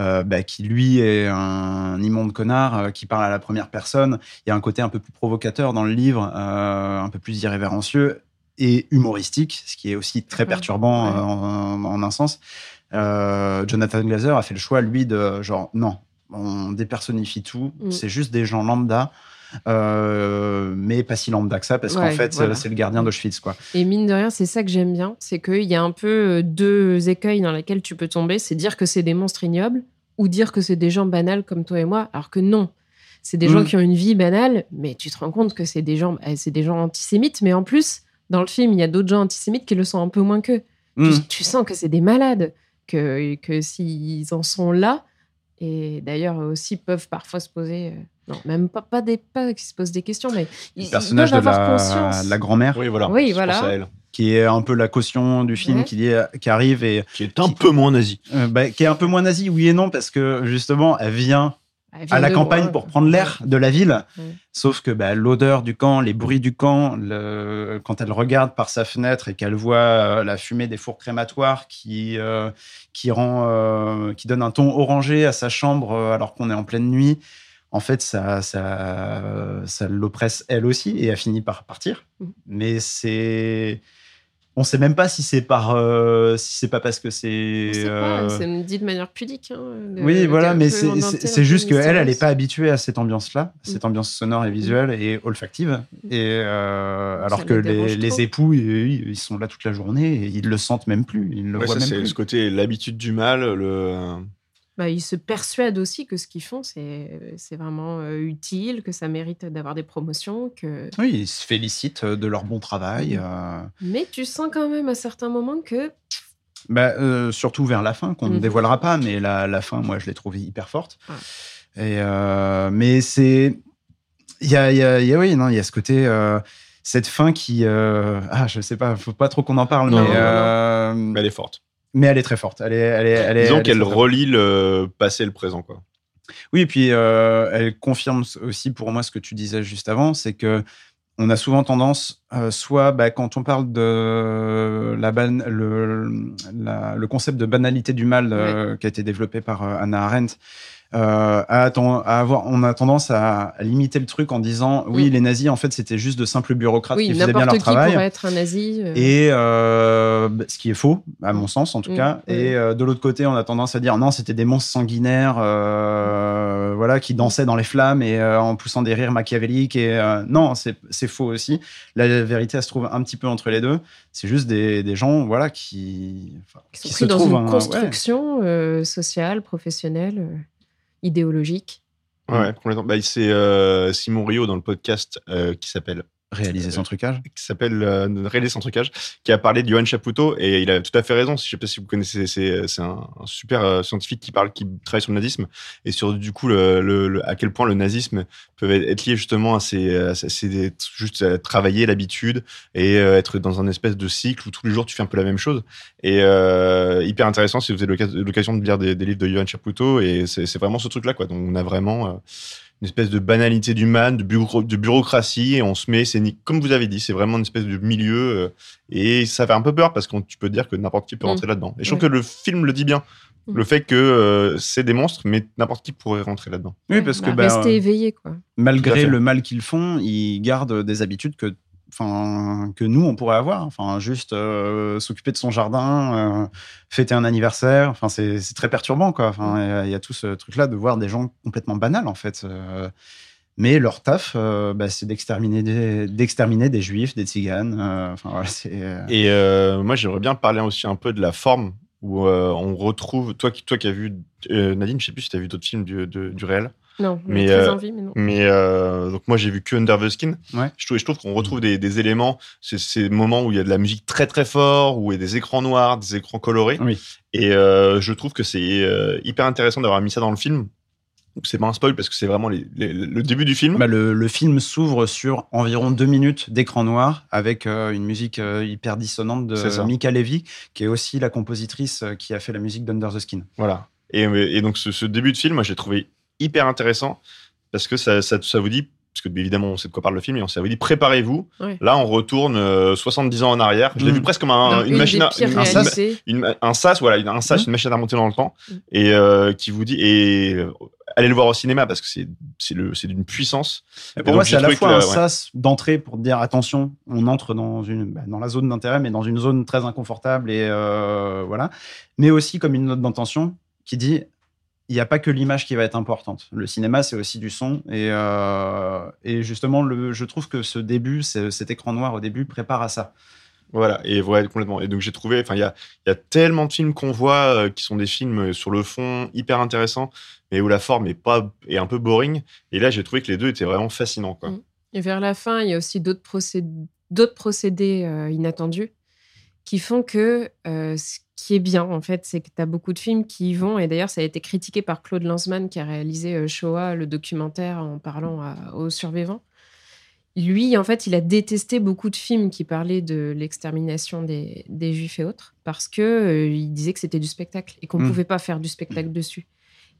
euh, bah, qui lui est un immonde connard euh, qui parle à la première personne. Il y a un côté un peu plus provocateur dans le livre, euh, un peu plus irrévérencieux et humoristique, ce qui est aussi très Ouais. perturbant Ouais. en, en un sens. Jonathan Glazer a fait le choix, lui, de genre, non, on dépersonnifie tout, Mm. c'est juste des gens lambda, euh, mais pas si lambda que ça, parce qu'en fait, voilà. c'est le gardien d'Auschwitz, quoi. Et mine de rien, c'est ça que j'aime bien, c'est qu'il y a un peu euh, deux écueils dans lesquels tu peux tomber, c'est dire que c'est des monstres ignobles ou dire que c'est des gens banals comme toi et moi, alors que non. C'est des Mm. gens qui ont une vie banale, mais tu te rends compte que c'est des gens, eh, c'est des gens antisémites, mais en plus, dans le film, il y a d'autres gens antisémites qui le sont un peu moins qu'eux. Mm. Tu, tu sens que c'est des malades, que, que s'ils en sont là, et d'ailleurs aussi peuvent parfois se poser, euh, non, même pas, pas, des, pas qui se posent des questions, mais ils, Le personnage de avoir la, conscience. la grand-mère, Oui voilà. Oui, voilà. qui est un peu la caution du film, Ouais. qui, est- qui arrive et Qui est un peu moins nazi. euh, bah, qui est un peu moins nazie, oui et non, parce que justement, elle vient Elle vient à la campagne loin. pour prendre l'air de la ville. Ouais. Sauf que bah, l'odeur du camp, les bruits du camp, le- quand elle regarde par sa fenêtre et qu'elle voit euh, la fumée des fours crématoires qui, euh, qui, rend, euh, qui donne un ton orangé à sa chambre euh, alors qu'on est en pleine nuit, en fait, ça, ça, ça l'oppresse elle aussi et elle finit par partir. Mhm. Mais c'est. On sait même pas si c'est par, euh, si c'est pas parce que c'est. Euh, c'est dit de manière pudique. hein, de- oui, voilà, mais c'est- juste qu'elle, elle n'est pas habituée à cette ambiance-là, cette Mm. ambiance sonore et visuelle et olfactive. Et euh, Ça alors que les époux, ils, ils sont là toute la journée et ils le sentent même plus, ils le Ouais, voient ça même c'est plus. ce côté l'habitude du mal, le Bah, ils se persuadent aussi que ce qu'ils font, c'est c'est vraiment euh, utile, que ça mérite d'avoir des promotions. Que... Oui, ils se félicitent de leur bon travail. Mm. euh, Mais tu sens quand même à certains moments que. bah, euh, surtout vers la fin, qu'on ne Mhm. dévoilera pas, mais la, la fin, moi, je l'ai trouvée hyper forte. Ouais. Et, euh, mais c'est. Il y a, il y a- y a- oui, non, il y a ce côté. euh, cette fin qui. euh, ah, je sais pas, faut pas trop qu'on en parle, Non, mais, non, euh, elle est forte. Mais elle est très forte. Elle est, elle est, elle est, Disons qu'elle relie le passé et le présent quoi. Oui, et puis euh, elle confirme aussi pour moi ce que tu disais juste avant, c'est que on a souvent tendance, euh, soit bah, quand on parle de la ban- le, la- le concept de banalité du mal euh, qui a été développé par euh, Hannah Arendt, euh, à, atten- à avoir, on a tendance à, à limiter le truc en disant oui, Mm. les nazis en fait c'était juste de simples bureaucrates Oui, qui faisaient bien leur qui travail. pourrait être un nazi. euh, Et euh, bah, ce qui est faux, à mon sens en tout Mm, cas. Et euh, de l'autre côté, on a tendance à dire non, c'était des monstres sanguinaires, euh, voilà, qui dansaient dans les flammes et euh, en poussant des rires machiavéliques. Et euh, non, c'est faux aussi. La vérité, elle se trouve un petit peu entre les deux. C'est juste des, des gens, voilà, qui, qui sont qui pris se dans trouvent une ouais. construction euh, sociale, professionnelle, euh, idéologique. Ouais, complètement. Bah, c'est euh, Simon Rio dans le podcast euh, qui s'appelle réaliser son trucage? qui s'appelle euh, Réaliser son trucage, qui a parlé de Johan Chapoutot et il a tout à fait raison. Je sais pas si vous connaissez, c'est c'est un, un super euh, scientifique qui parle, qui travaille sur le nazisme et sur du coup le, le- le- à quel point le nazisme peut être lié justement à ces, à ces- juste à travailler l'habitude et euh, être dans un espèce de cycle où tous les jours tu fais un peu la même chose. Et euh, hyper intéressant si vous avez l'occasion- de lire des, des livres de Johan Chapoutot et c'est c'est vraiment ce truc là quoi. Donc on a vraiment euh, une espèce de banalité du man, de, bureau- de bureaucratie, et on se met, c'est ni- comme vous avez dit, c'est vraiment une espèce de milieu, euh, et ça fait un peu peur parce que tu peux dire que n'importe qui peut Mm. rentrer là-dedans. Et je trouve Ouais. que le film le dit bien, Mm. le fait que euh, c'est des monstres, mais n'importe qui pourrait rentrer là-dedans. Oui, parce que Bah, bah, rester éveillé, quoi. Malgré le mal qu'ils font, ils gardent des habitudes que, enfin, que nous, on pourrait avoir. Enfin, juste euh, s'occuper de son jardin, euh, fêter un anniversaire. Enfin, c'est c'est très perturbant, quoi. Enfin, il y a- il y, a tout ce truc-là de voir des gens complètement banals, en fait. Euh, mais leur taf, bah, c'est d'exterminer des, d'exterminer des juifs, des tziganes. Enfin, voilà, c'est. Et moi, j'aimerais bien parler aussi un peu de la forme où on retrouve, toi qui, toi qui as vu, Nadine, je sais plus si tu as vu d'autres films du, de- du réel. Non, Mais, très euh, envie, mais non. Mais euh, donc moi j'ai vu que Under the Skin. Ouais. Je trouve, je trouve qu'on retrouve des, des éléments, c'est ces moments où il y a de la musique très très fort, où il y a des écrans noirs, des écrans colorés. Oui. Et euh, je trouve que c'est euh, hyper intéressant d'avoir mis ça dans le film. Donc, C'est pas un spoil parce que c'est vraiment les- les- le début du film. Bah, le, le film s'ouvre sur environ deux minutes d'écran noir avec euh, une musique euh, hyper dissonante de. Mika Levy, qui est aussi la compositrice qui a fait la musique d'Under the Skin. Voilà. Et, et donc ce, ce début de film, moi, je l'ai trouvé hyper intéressant parce que ça, ça, ça vous dit, parce que évidemment on sait de quoi parle le film, et on ça vous dit préparez-vous. Là, on retourne euh, 70 ans en arrière. Je l'ai Mm. vu presque comme un- une, une machine à une- un sas. une- un sas, voilà, une- un sas, Mhm. une machine à remonter dans le temps, Mhm. et euh, qui vous dit et euh, allez le voir au cinéma parce que c'est c'est le c'est d'une puissance. Et Et pour donc, moi, c'est à la fois que un ouais. sas d'entrée pour dire attention, on entre dans, une, bah, dans la zone d'intérêt, mais dans une zone très inconfortable, et euh, voilà. Mais aussi comme une note d'intention qui dit il n'y a pas que l'image qui va être importante. Le cinéma, c'est aussi du son. Et, euh, et justement, le, je trouve que ce début, ce- cet écran noir au début, prépare à ça. Voilà, et ouais, complètement. Et donc j'ai trouvé, enfin, il y a, il y a tellement de films qu'on voit euh, qui sont des films euh, sur le fond hyper intéressants, mais où la forme est pas est un peu boring. Et là, j'ai trouvé que les deux étaient vraiment fascinants, quoi. Et vers la fin, il y a aussi d'autres procédés, d'autres procédés euh, inattendus qui font que euh, ce qui est bien, en fait, c'est que tu as beaucoup de films qui y vont. Et d'ailleurs, ça a été critiqué par Claude Lanzmann qui a réalisé euh, Shoah, le documentaire, en parlant à- aux survivants. Lui, en fait, il a détesté beaucoup de films qui parlaient de l'extermination des, des juifs et autres parce que euh, il disait que c'était du spectacle et qu'on ne Mm. pouvait pas faire du spectacle dessus.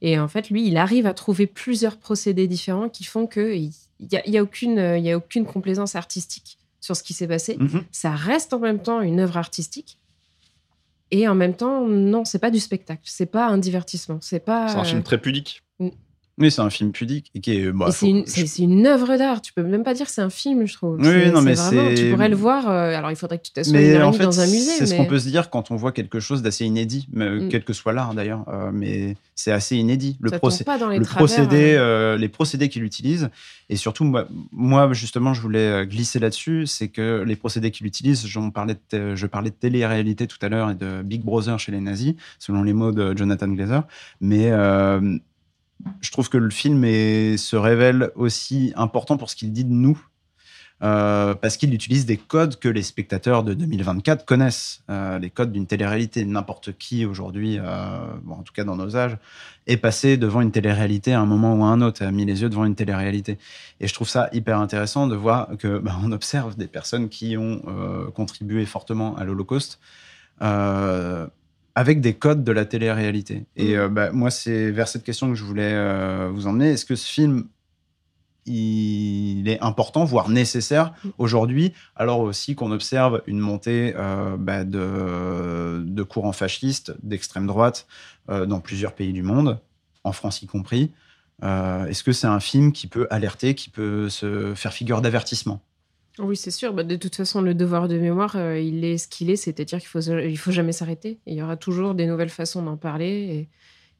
Et en fait, lui, il arrive à trouver plusieurs procédés différents qui font qu'il n'y a, il y a, aucune, y a aucune complaisance artistique sur ce qui s'est passé. Mhm. Ça reste en même temps une œuvre artistique. Et en même temps, non, c'est pas du spectacle. C'est pas un divertissement. C'est pas. C'est un euh, film très pudique. Oui, c'est un film pudique et qui est. bah, c'est une, je- une œuvre d'art. Tu peux même pas dire que c'est un film, je trouve. Oui, non, mais vraiment- c'est- Tu pourrais le voir. euh, alors, il faudrait que tu t'assoies en fait, dans un musée. c'est ce qu'on peut se dire quand on voit quelque chose d'assez inédit, mais, Mm. quel que soit l'art d'ailleurs. euh, mais c'est assez inédit. Le, procé- pas dans les le travers, procédé, euh. euh, les procédés qu'il utilise, et surtout moi, moi, justement, je voulais euh, glisser là-dessus, c'est que les procédés qu'il utilise, parlais, de je parlais de télé-réalité tout à l'heure et de Big Brother chez les nazis, selon les mots de Jonathan Glazer, mais euh, je trouve que le film se révèle aussi important pour ce qu'il dit de nous. euh, parce qu'il utilise des codes que les spectateurs de 2024 connaissent, euh, les codes d'une télé-réalité. N'importe qui aujourd'hui, euh, en tout cas dans nos âges, est passé devant une télé-réalité à un moment ou à un autre, a mis les yeux devant une télé-réalité. Et je trouve ça hyper intéressant de voir que bah, on observe des personnes qui ont contribué fortement à l'Holocauste. Avec des codes de la télé-réalité. Et euh, bah, moi, c'est vers cette question que je voulais euh, vous emmener. Est-ce que ce film, il est important, voire nécessaire aujourd'hui, alors aussi qu'on observe une montée euh, bah, de, de courants fascistes, d'extrême droite, dans plusieurs pays du monde, en France y compris. Est-ce que c'est un film qui peut alerter, qui peut se faire figure d'avertissement? Oui, c'est sûr. Bah, de toute façon, le devoir de mémoire, euh, il est ce qu'il est, c'est-à-dire qu'il faut, il faut jamais s'arrêter. Il y aura toujours des nouvelles façons d'en parler.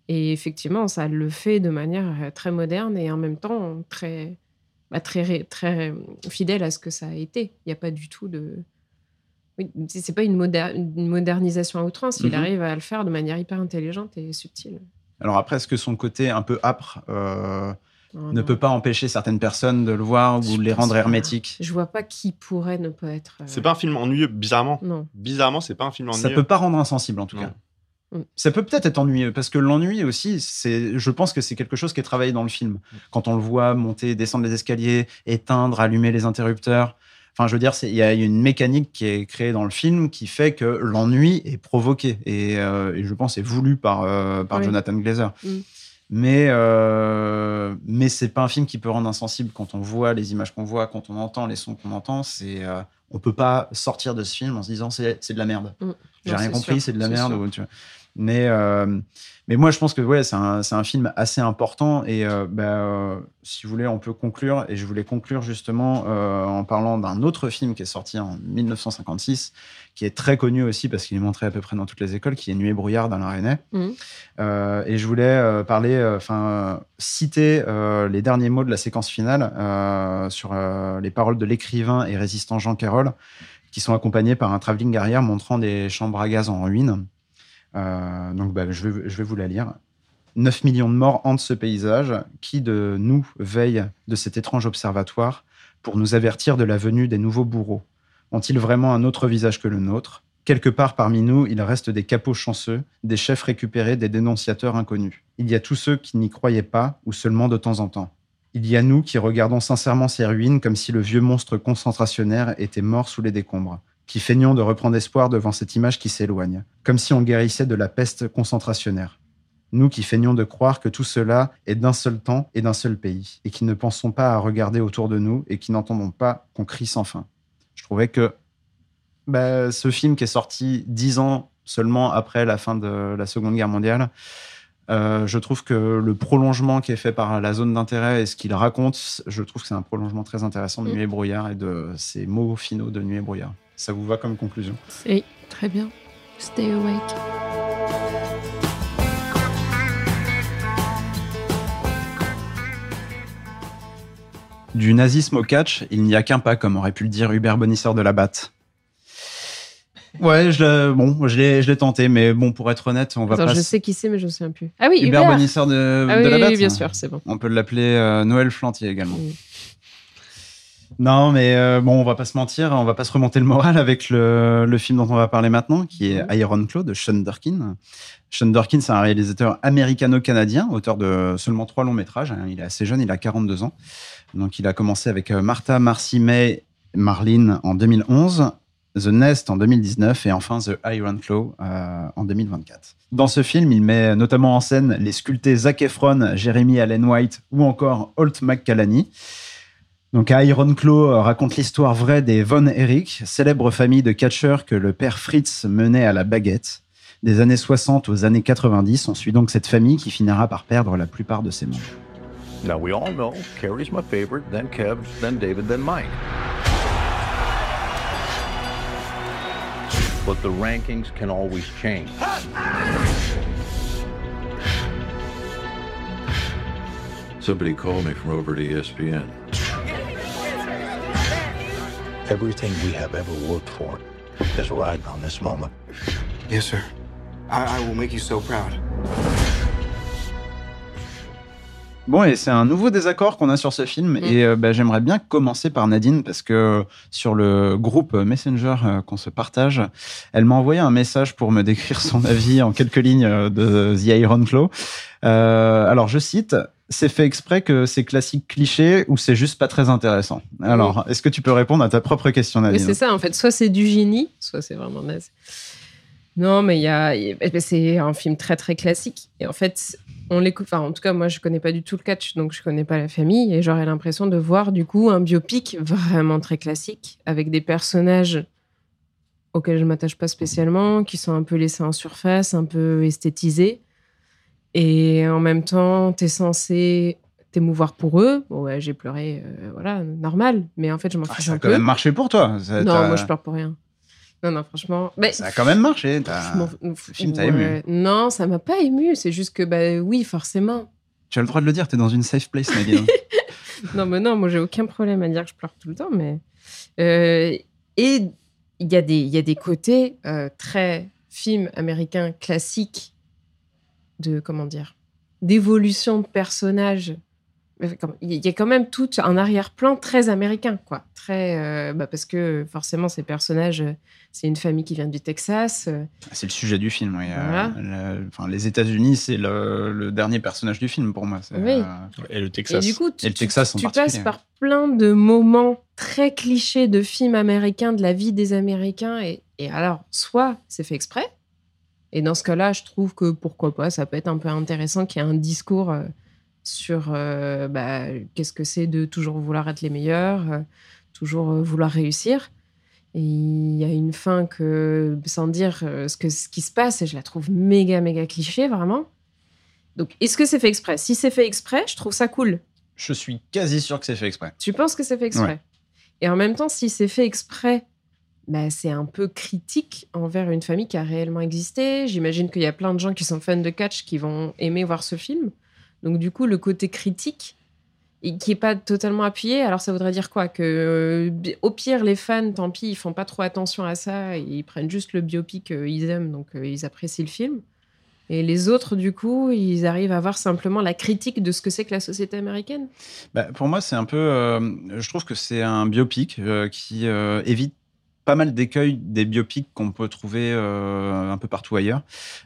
Et, et effectivement, ça le fait de manière euh, très moderne et en même temps très, bah, très, fidèle à ce que ça a été. Il n'y a pas du tout de. Oui, c'est pas une, moder- une modernisation à outrance. Il Mhm. arrive à le faire de manière hyper intelligente et subtile. Alors après, est-ce que son côté un peu âpre euh, Non, ne non. peut pas empêcher certaines personnes de le voir ou de les rendre hermétiques Je vois pas qui pourrait ne pas être. euh, C'est pas un film ennuyeux, bizarrement. Non. Bizarrement, c'est pas un film Ça ennuyeux. peut pas rendre insensible en tout Non. cas. Mm. Ça peut peut-être être ennuyeux parce que l'ennui aussi, c'est, je pense que c'est quelque chose qui est travaillé dans le film. Quand on le voit monter, descendre les escaliers, éteindre, allumer les interrupteurs. Enfin, je veux dire, c'est- il y a une mécanique qui est créée dans le film qui fait que l'ennui est provoqué et, euh, et je pense est voulu par, euh, par Oui. Jonathan Glazer. Mm. Mais, euh, mais c'est pas un film qui peut rendre insensible quand on voit les images qu'on voit, quand on entend les sons qu'on entend. C'est, euh, on peut pas sortir de ce film en se disant c'est, de la merde. Mm. J'ai rien compris, c'est de la merde. sûr. ou tu vois. Mais, euh, mais moi, je pense que ouais, c'est un, c'est un film assez important. Et euh, bah, euh, si vous voulez, on peut conclure. Et je voulais conclure justement euh, en parlant d'un autre film qui est sorti en 1956, qui est très connu aussi parce qu'il est montré à peu près dans toutes les écoles, qui est Nuit et brouillard d'Alain Resnais. Mhm. Euh, et je voulais parler, enfin, citer les derniers mots de la séquence finale sur les paroles de l'écrivain et résistant Jean Carroll, qui sont accompagnés par un travelling arrière montrant des chambres à gaz en ruine. Euh, donc, bah, je, je vais vous la lire. 9 millions de morts hantent ce paysage. Qui de nous veille de cet étrange observatoire pour nous avertir de la venue des nouveaux bourreaux? Ont-ils vraiment un autre visage que le nôtre? Quelque part parmi nous, il reste des capots chanceux, des chefs récupérés, des dénonciateurs inconnus. Il y a tous ceux qui n'y croyaient pas, ou seulement de temps en temps. Il y a nous qui regardons sincèrement ces ruines comme si le vieux monstre concentrationnaire était mort sous les décombres, qui feignons de reprendre espoir devant cette image qui s'éloigne, comme si on guérissait de la peste concentrationnaire. Nous qui feignons de croire que tout cela est d'un seul temps et d'un seul pays, et qui ne pensons pas à regarder autour de nous et qui n'entendons pas qu'on crie sans fin. Je trouvais que bah, ce film qui est sorti dix ans seulement après la fin de la Seconde Guerre mondiale, euh, je trouve que le prolongement qui est fait par la zone d'intérêt et ce qu'il raconte, je trouve que c'est un prolongement très intéressant de Mm. Nuit et brouillard et de ces mots finaux de Nuit et brouillard. Ça vous va comme conclusion Oui, très bien. Stay awake. Du nazisme au catch, il n'y a qu'un pas, comme aurait pu le dire Hubert Bonisseur de la Batte. Ouais, je, l'ai- bon, je l'ai, je l'ai tenté, mais bon, pour être honnête, on va Attends, pas. je sais qui c'est, mais je ne me souviens plus. Ah oui, Hubert, Hubert. Bonisseur de, Ah de oui, la Batte. oui, bien sûr, c'est bon. On peut l'appeler euh, Noël Flantier également. Oui. Non, mais euh, bon, on va pas se mentir, on va pas se remonter le moral avec le, le film dont on va parler maintenant, qui est Iron Claw de Sean Durkin. Sean Durkin, c'est un réalisateur américano-canadien, auteur de seulement trois longs métrages. hein. Il est assez jeune, il a 42 ans. Donc, il a commencé avec euh, Martha, Marcy May, Marlene en 2011, The Nest en 2019 et enfin The Iron Claw euh, en 2024. Dans ce film, il met notamment en scène les sculptés Zac Efron, Jeremy Allen White ou encore Holt McCallany. Donc, Iron Claw euh, raconte l'histoire vraie des Von Erich, célèbre famille de catcheurs que le père Fritz menait à la baguette. Des années 60 aux années 90, on suit donc cette famille qui finira par perdre la plupart de ses membres. Now, we all know Carrie's my favorite, then Kev, then David, then Mike. But the rankings can always change. Somebody called me from over at ESPN. Everything we have ever worked for is riding on this moment. Yes, sir. I, I will make you so proud. Bon, et c'est un nouveau désaccord qu'on a sur ce film. Et euh, bah, j'aimerais bien commencer par Nadine, parce que sur le groupe Messenger euh, qu'on se partage, elle m'a envoyé un message pour me décrire son (laughs) avis en quelques lignes euh, de The Iron Claw. Euh, alors, je cite. C'est fait exprès que c'est classique cliché ou c'est juste pas très intéressant? Alors, est-ce que tu peux répondre à ta propre question, Nadine c'est ça, en fait. Soit c'est du génie, soit c'est vraiment naze. Non, mais il y a, c'est un film très très classique. Et en fait, on l'écoute. Enfin, en tout cas, moi, je connais pas du tout le catch, donc je connais pas la famille. Et j'aurais l'impression de voir du coup un biopic vraiment très classique avec des personnages auxquels je m'attache pas spécialement, qui sont un peu laissés en surface, un peu esthétisés. Et en même temps, tu es censé t'émouvoir pour eux. Bon, ouais, j'ai pleuré, euh, voilà, normal. Mais en fait, je m'en Ah, fiche Ça un a quand peu. même marché pour toi. Ça- Non, moi, je pleure pour rien. Non, non, franchement. Ça a quand même marché. Le film t'a Ouais. ému. Non, ça m'a pas ému. C'est juste que, bah oui, forcément. Tu as le droit de le dire, t'es dans une safe place, Nadine. (laughs) Non, mais non, moi, j'ai aucun problème à dire que je pleure tout le temps. Mais Euh, et il y a des, y a des côtés euh, très film américain classique de comment dire d'évolution de personnages. Il y a quand même tout un arrière-plan très américain, quoi. Très, euh, bah, parce que forcément, ces personnages, euh, c'est une famille qui vient du Texas. euh, C'est le sujet du film. oui. Voilà. le- enfin, les États-Unis, c'est le, le dernier personnage du film pour moi. Oui. euh, Et le Et Texas. du coup, tu, Et le Texas en tu passes par plein de moments très clichés de films américains, de la vie des Américains. Et, et alors, soit c'est fait exprès, Et dans ce cas-là, je trouve que pourquoi pas, ça peut être un peu intéressant qu'il y ait un discours euh, sur euh, bah, qu'est-ce que c'est de toujours vouloir être les meilleurs, euh, toujours euh, vouloir réussir. Et il y a une fin que, sans dire ce, que, ce qui se passe, et je la trouve méga, méga cliché, vraiment. Donc, est-ce que c'est fait exprès? Si c'est fait exprès, je trouve ça cool. Je suis quasi sûr que c'est fait exprès. Tu penses que c'est fait exprès? Ouais. Et en même temps, si c'est fait exprès, bah, c'est un peu critique envers une famille qui a réellement existé. J'imagine qu'il y a plein de gens qui sont fans de catch qui vont aimer voir ce film. Donc du coup, le côté critique, qui est pas totalement appuyé, alors ça voudrait dire quoi? Que euh, au pire, les fans, tant pis, ils font pas trop attention à ça, ils prennent juste le biopic qu'ils aiment, donc euh, ils apprécient le film. Et les autres, du coup, ils arrivent à voir simplement la critique de ce que c'est que la société américaine. Bah, pour moi, c'est un peu. euh, je trouve que c'est un biopic euh, qui euh, évite pas mal d'écueils des biopics qu'on peut trouver euh, un peu partout ailleurs.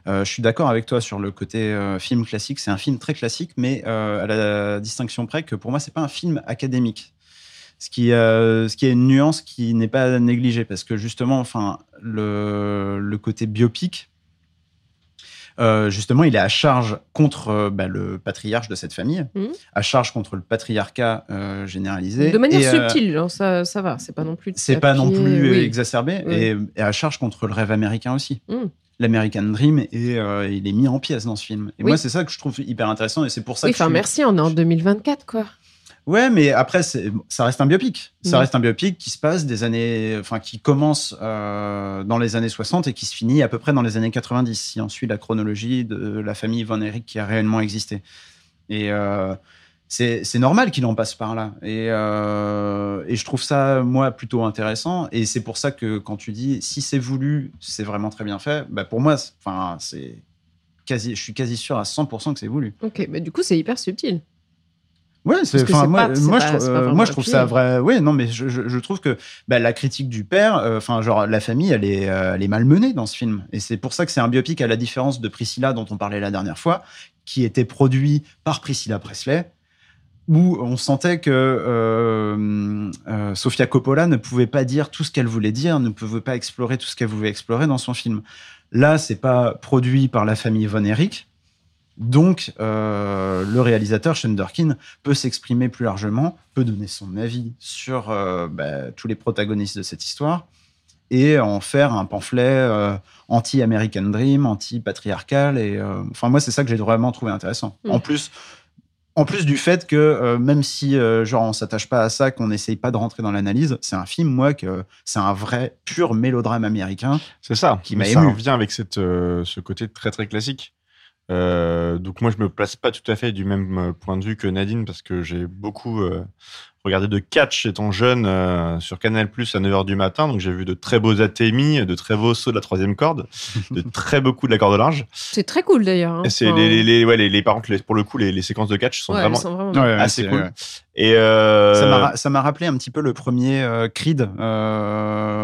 Euh, je suis d'accord avec toi sur le côté euh, film classique. C'est un film très classique, mais à la distinction près que pour moi, c'est pas un film académique. Ce qui, ce qui est une nuance qui n'est pas négligée parce que justement, enfin, le, le côté biopic, euh, justement, il est à charge contre euh, bah, le patriarche de cette famille, Mhm. à charge contre le patriarcat euh, généralisé. De manière Et, subtile, genre, ça, ça va, c'est pas non plus. c'est pas non plus oui. exacerbé, Oui. et, et à charge contre le rêve américain aussi. Mm. L'American Dream, et il est mis en pièces dans ce film. Et Oui. moi, c'est ça que je trouve hyper intéressant, et c'est pour ça que enfin, merci, on est en 2024, quoi. Ouais, mais après, ça reste un biopic. Ça Mm. reste un biopic qui se passe des années, enfin, qui commence euh, dans les années 60 et qui se finit à peu près dans les années 90, si on suit la chronologie de la famille Von Erich qui a réellement existé. Et euh, c'est normal qu'il en passe par là. Et, euh, et je trouve ça, moi, plutôt intéressant. Et c'est pour ça que quand tu dis si c'est voulu, c'est vraiment très bien fait, bah, pour moi, c'est- enfin, c'est quasi, je suis quasi sûr à 100% que c'est voulu. Ok, mais du coup, c'est hyper subtil. Ouais, c'est, moi, pas- moi, pas- je, euh, moi, je trouve ça appuyé. vrai. Oui, non, mais je, je- je trouve que bah, la critique du père, euh, enfin, genre, la famille, elle est, euh, elle est malmenée dans ce film. Et c'est pour ça que c'est un biopic à la différence de Priscilla, dont on parlait la dernière fois, qui était produit par Priscilla Presley, où on sentait que euh, euh, Sofia Coppola ne pouvait pas dire tout ce qu'elle voulait dire, ne pouvait pas explorer tout ce qu'elle voulait explorer dans son film. Là, c'est pas produit par la famille Von Erich. Donc, euh, le réalisateur, Sean Durkin, peut s'exprimer plus largement, peut donner son avis sur euh, bah, tous les protagonistes de cette histoire et en faire un pamphlet euh, anti-American Dream, anti-patriarcal. Et euh, enfin, moi, c'est ça que j'ai vraiment trouvé intéressant. Mm. En plus, en plus du fait que euh, même si euh, genre on s'attache pas à ça, qu'on n'essaye pas de rentrer dans l'analyse, c'est un film, moi, que c'est un vrai pur mélodrame américain. C'est ça. Qui Mais m'a ça ému. revient avec cette, euh, ce côté très très classique. Euh, donc moi je me place pas tout à fait du même euh, point de vue que Nadine parce que j'ai beaucoup euh, regardé de catch étant jeune euh, sur Canal Plus à 9h du matin. Donc j'ai vu de très beaux atémis, de très beaux sauts de la troisième corde, (laughs) de très beaucoup de la corde large. C'est très cool d'ailleurs. hein. C'est Enfin, les, les, les- ouais, les, les- par contre, les- pour le coup, les, les séquences de catch sont ouais, vraiment, sont vraiment Ouais, ouais, assez cool. ouais. Et euh, Ça m'a ra- Ça m'a rappelé un petit peu le premier euh, Creed euh,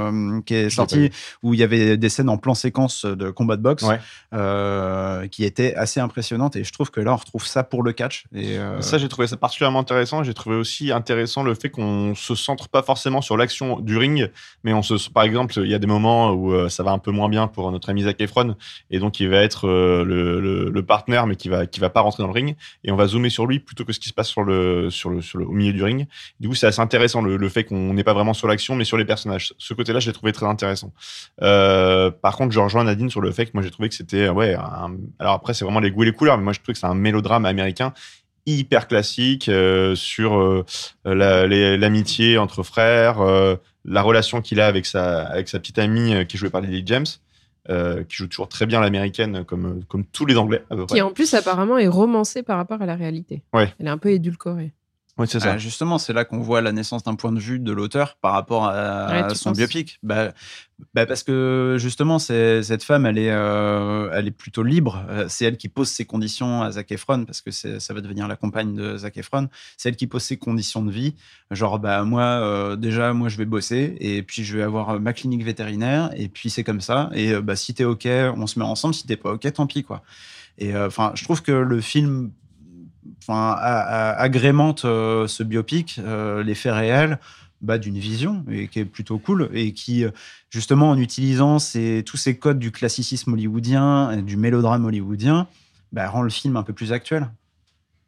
qui est sorti, où il y avait des scènes en plan séquence de combat de boxe Ouais. euh, qui étaient assez impressionnantes. Et je trouve que là, on retrouve ça pour le catch. Et, euh, Ça, j'ai trouvé ça particulièrement intéressant. J'ai trouvé aussi intéressant le fait qu'on se centre pas forcément sur l'action du ring, mais on se, par exemple, il y a des moments où euh, ça va un peu moins bien pour notre ami Zac Efron, et donc il va être le, le, le partenaire, mais qui va, qui va pas rentrer dans le ring, et on va zoomer sur lui plutôt que ce qui se passe sur le, sur le, sur le, au milieu du ring. Du coup, c'est assez intéressant le, le fait qu'on n'est pas vraiment sur l'action, mais sur les personnages. Ce côté-là, je l'ai trouvé très intéressant. Euh, par contre, je rejoins Nadine sur le fait que moi j'ai trouvé que c'était, ouais, un- alors après c'est vraiment les goûts et les couleurs, mais moi je trouve que c'est un mélodrame américain hyper classique euh, sur euh, la- l'amitié entre frères, la relation qu'il a avec sa, avec sa petite amie qui est jouée par Lily James, euh, qui joue toujours très bien l'américaine comme, comme tous les Anglais à peu près. Qui en plus apparemment est romancée par rapport à la réalité. Ouais. Elle est un peu édulcorée. Oui, c'est ça. Ah, justement, c'est là qu'on voit la naissance d'un point de vue de l'auteur par rapport à, Ouais, à tu son penses? biopic. Bah, bah parce que justement, c'est- cette femme, elle est, euh, elle est plutôt libre. Euh, C'est elle qui pose ses conditions à Zac Efron parce que c'est- ça va devenir la compagne de Zac Efron. C'est elle qui pose ses conditions de vie. Genre, bah moi, euh, déjà, moi, je vais bosser et puis je vais avoir euh, ma clinique vétérinaire et puis c'est comme ça. Et euh, bah si t'es ok, on se met ensemble. Si t'es pas ok, tant pis quoi. Et euh, enfin, je trouve que le film agrémente euh, ce biopic, euh, les faits réels, bah, d'une vision et qui est plutôt cool et qui, euh, justement, en utilisant tous ces codes du classicisme hollywoodien, et du mélodrame hollywoodien, bah, rend le film un peu plus actuel.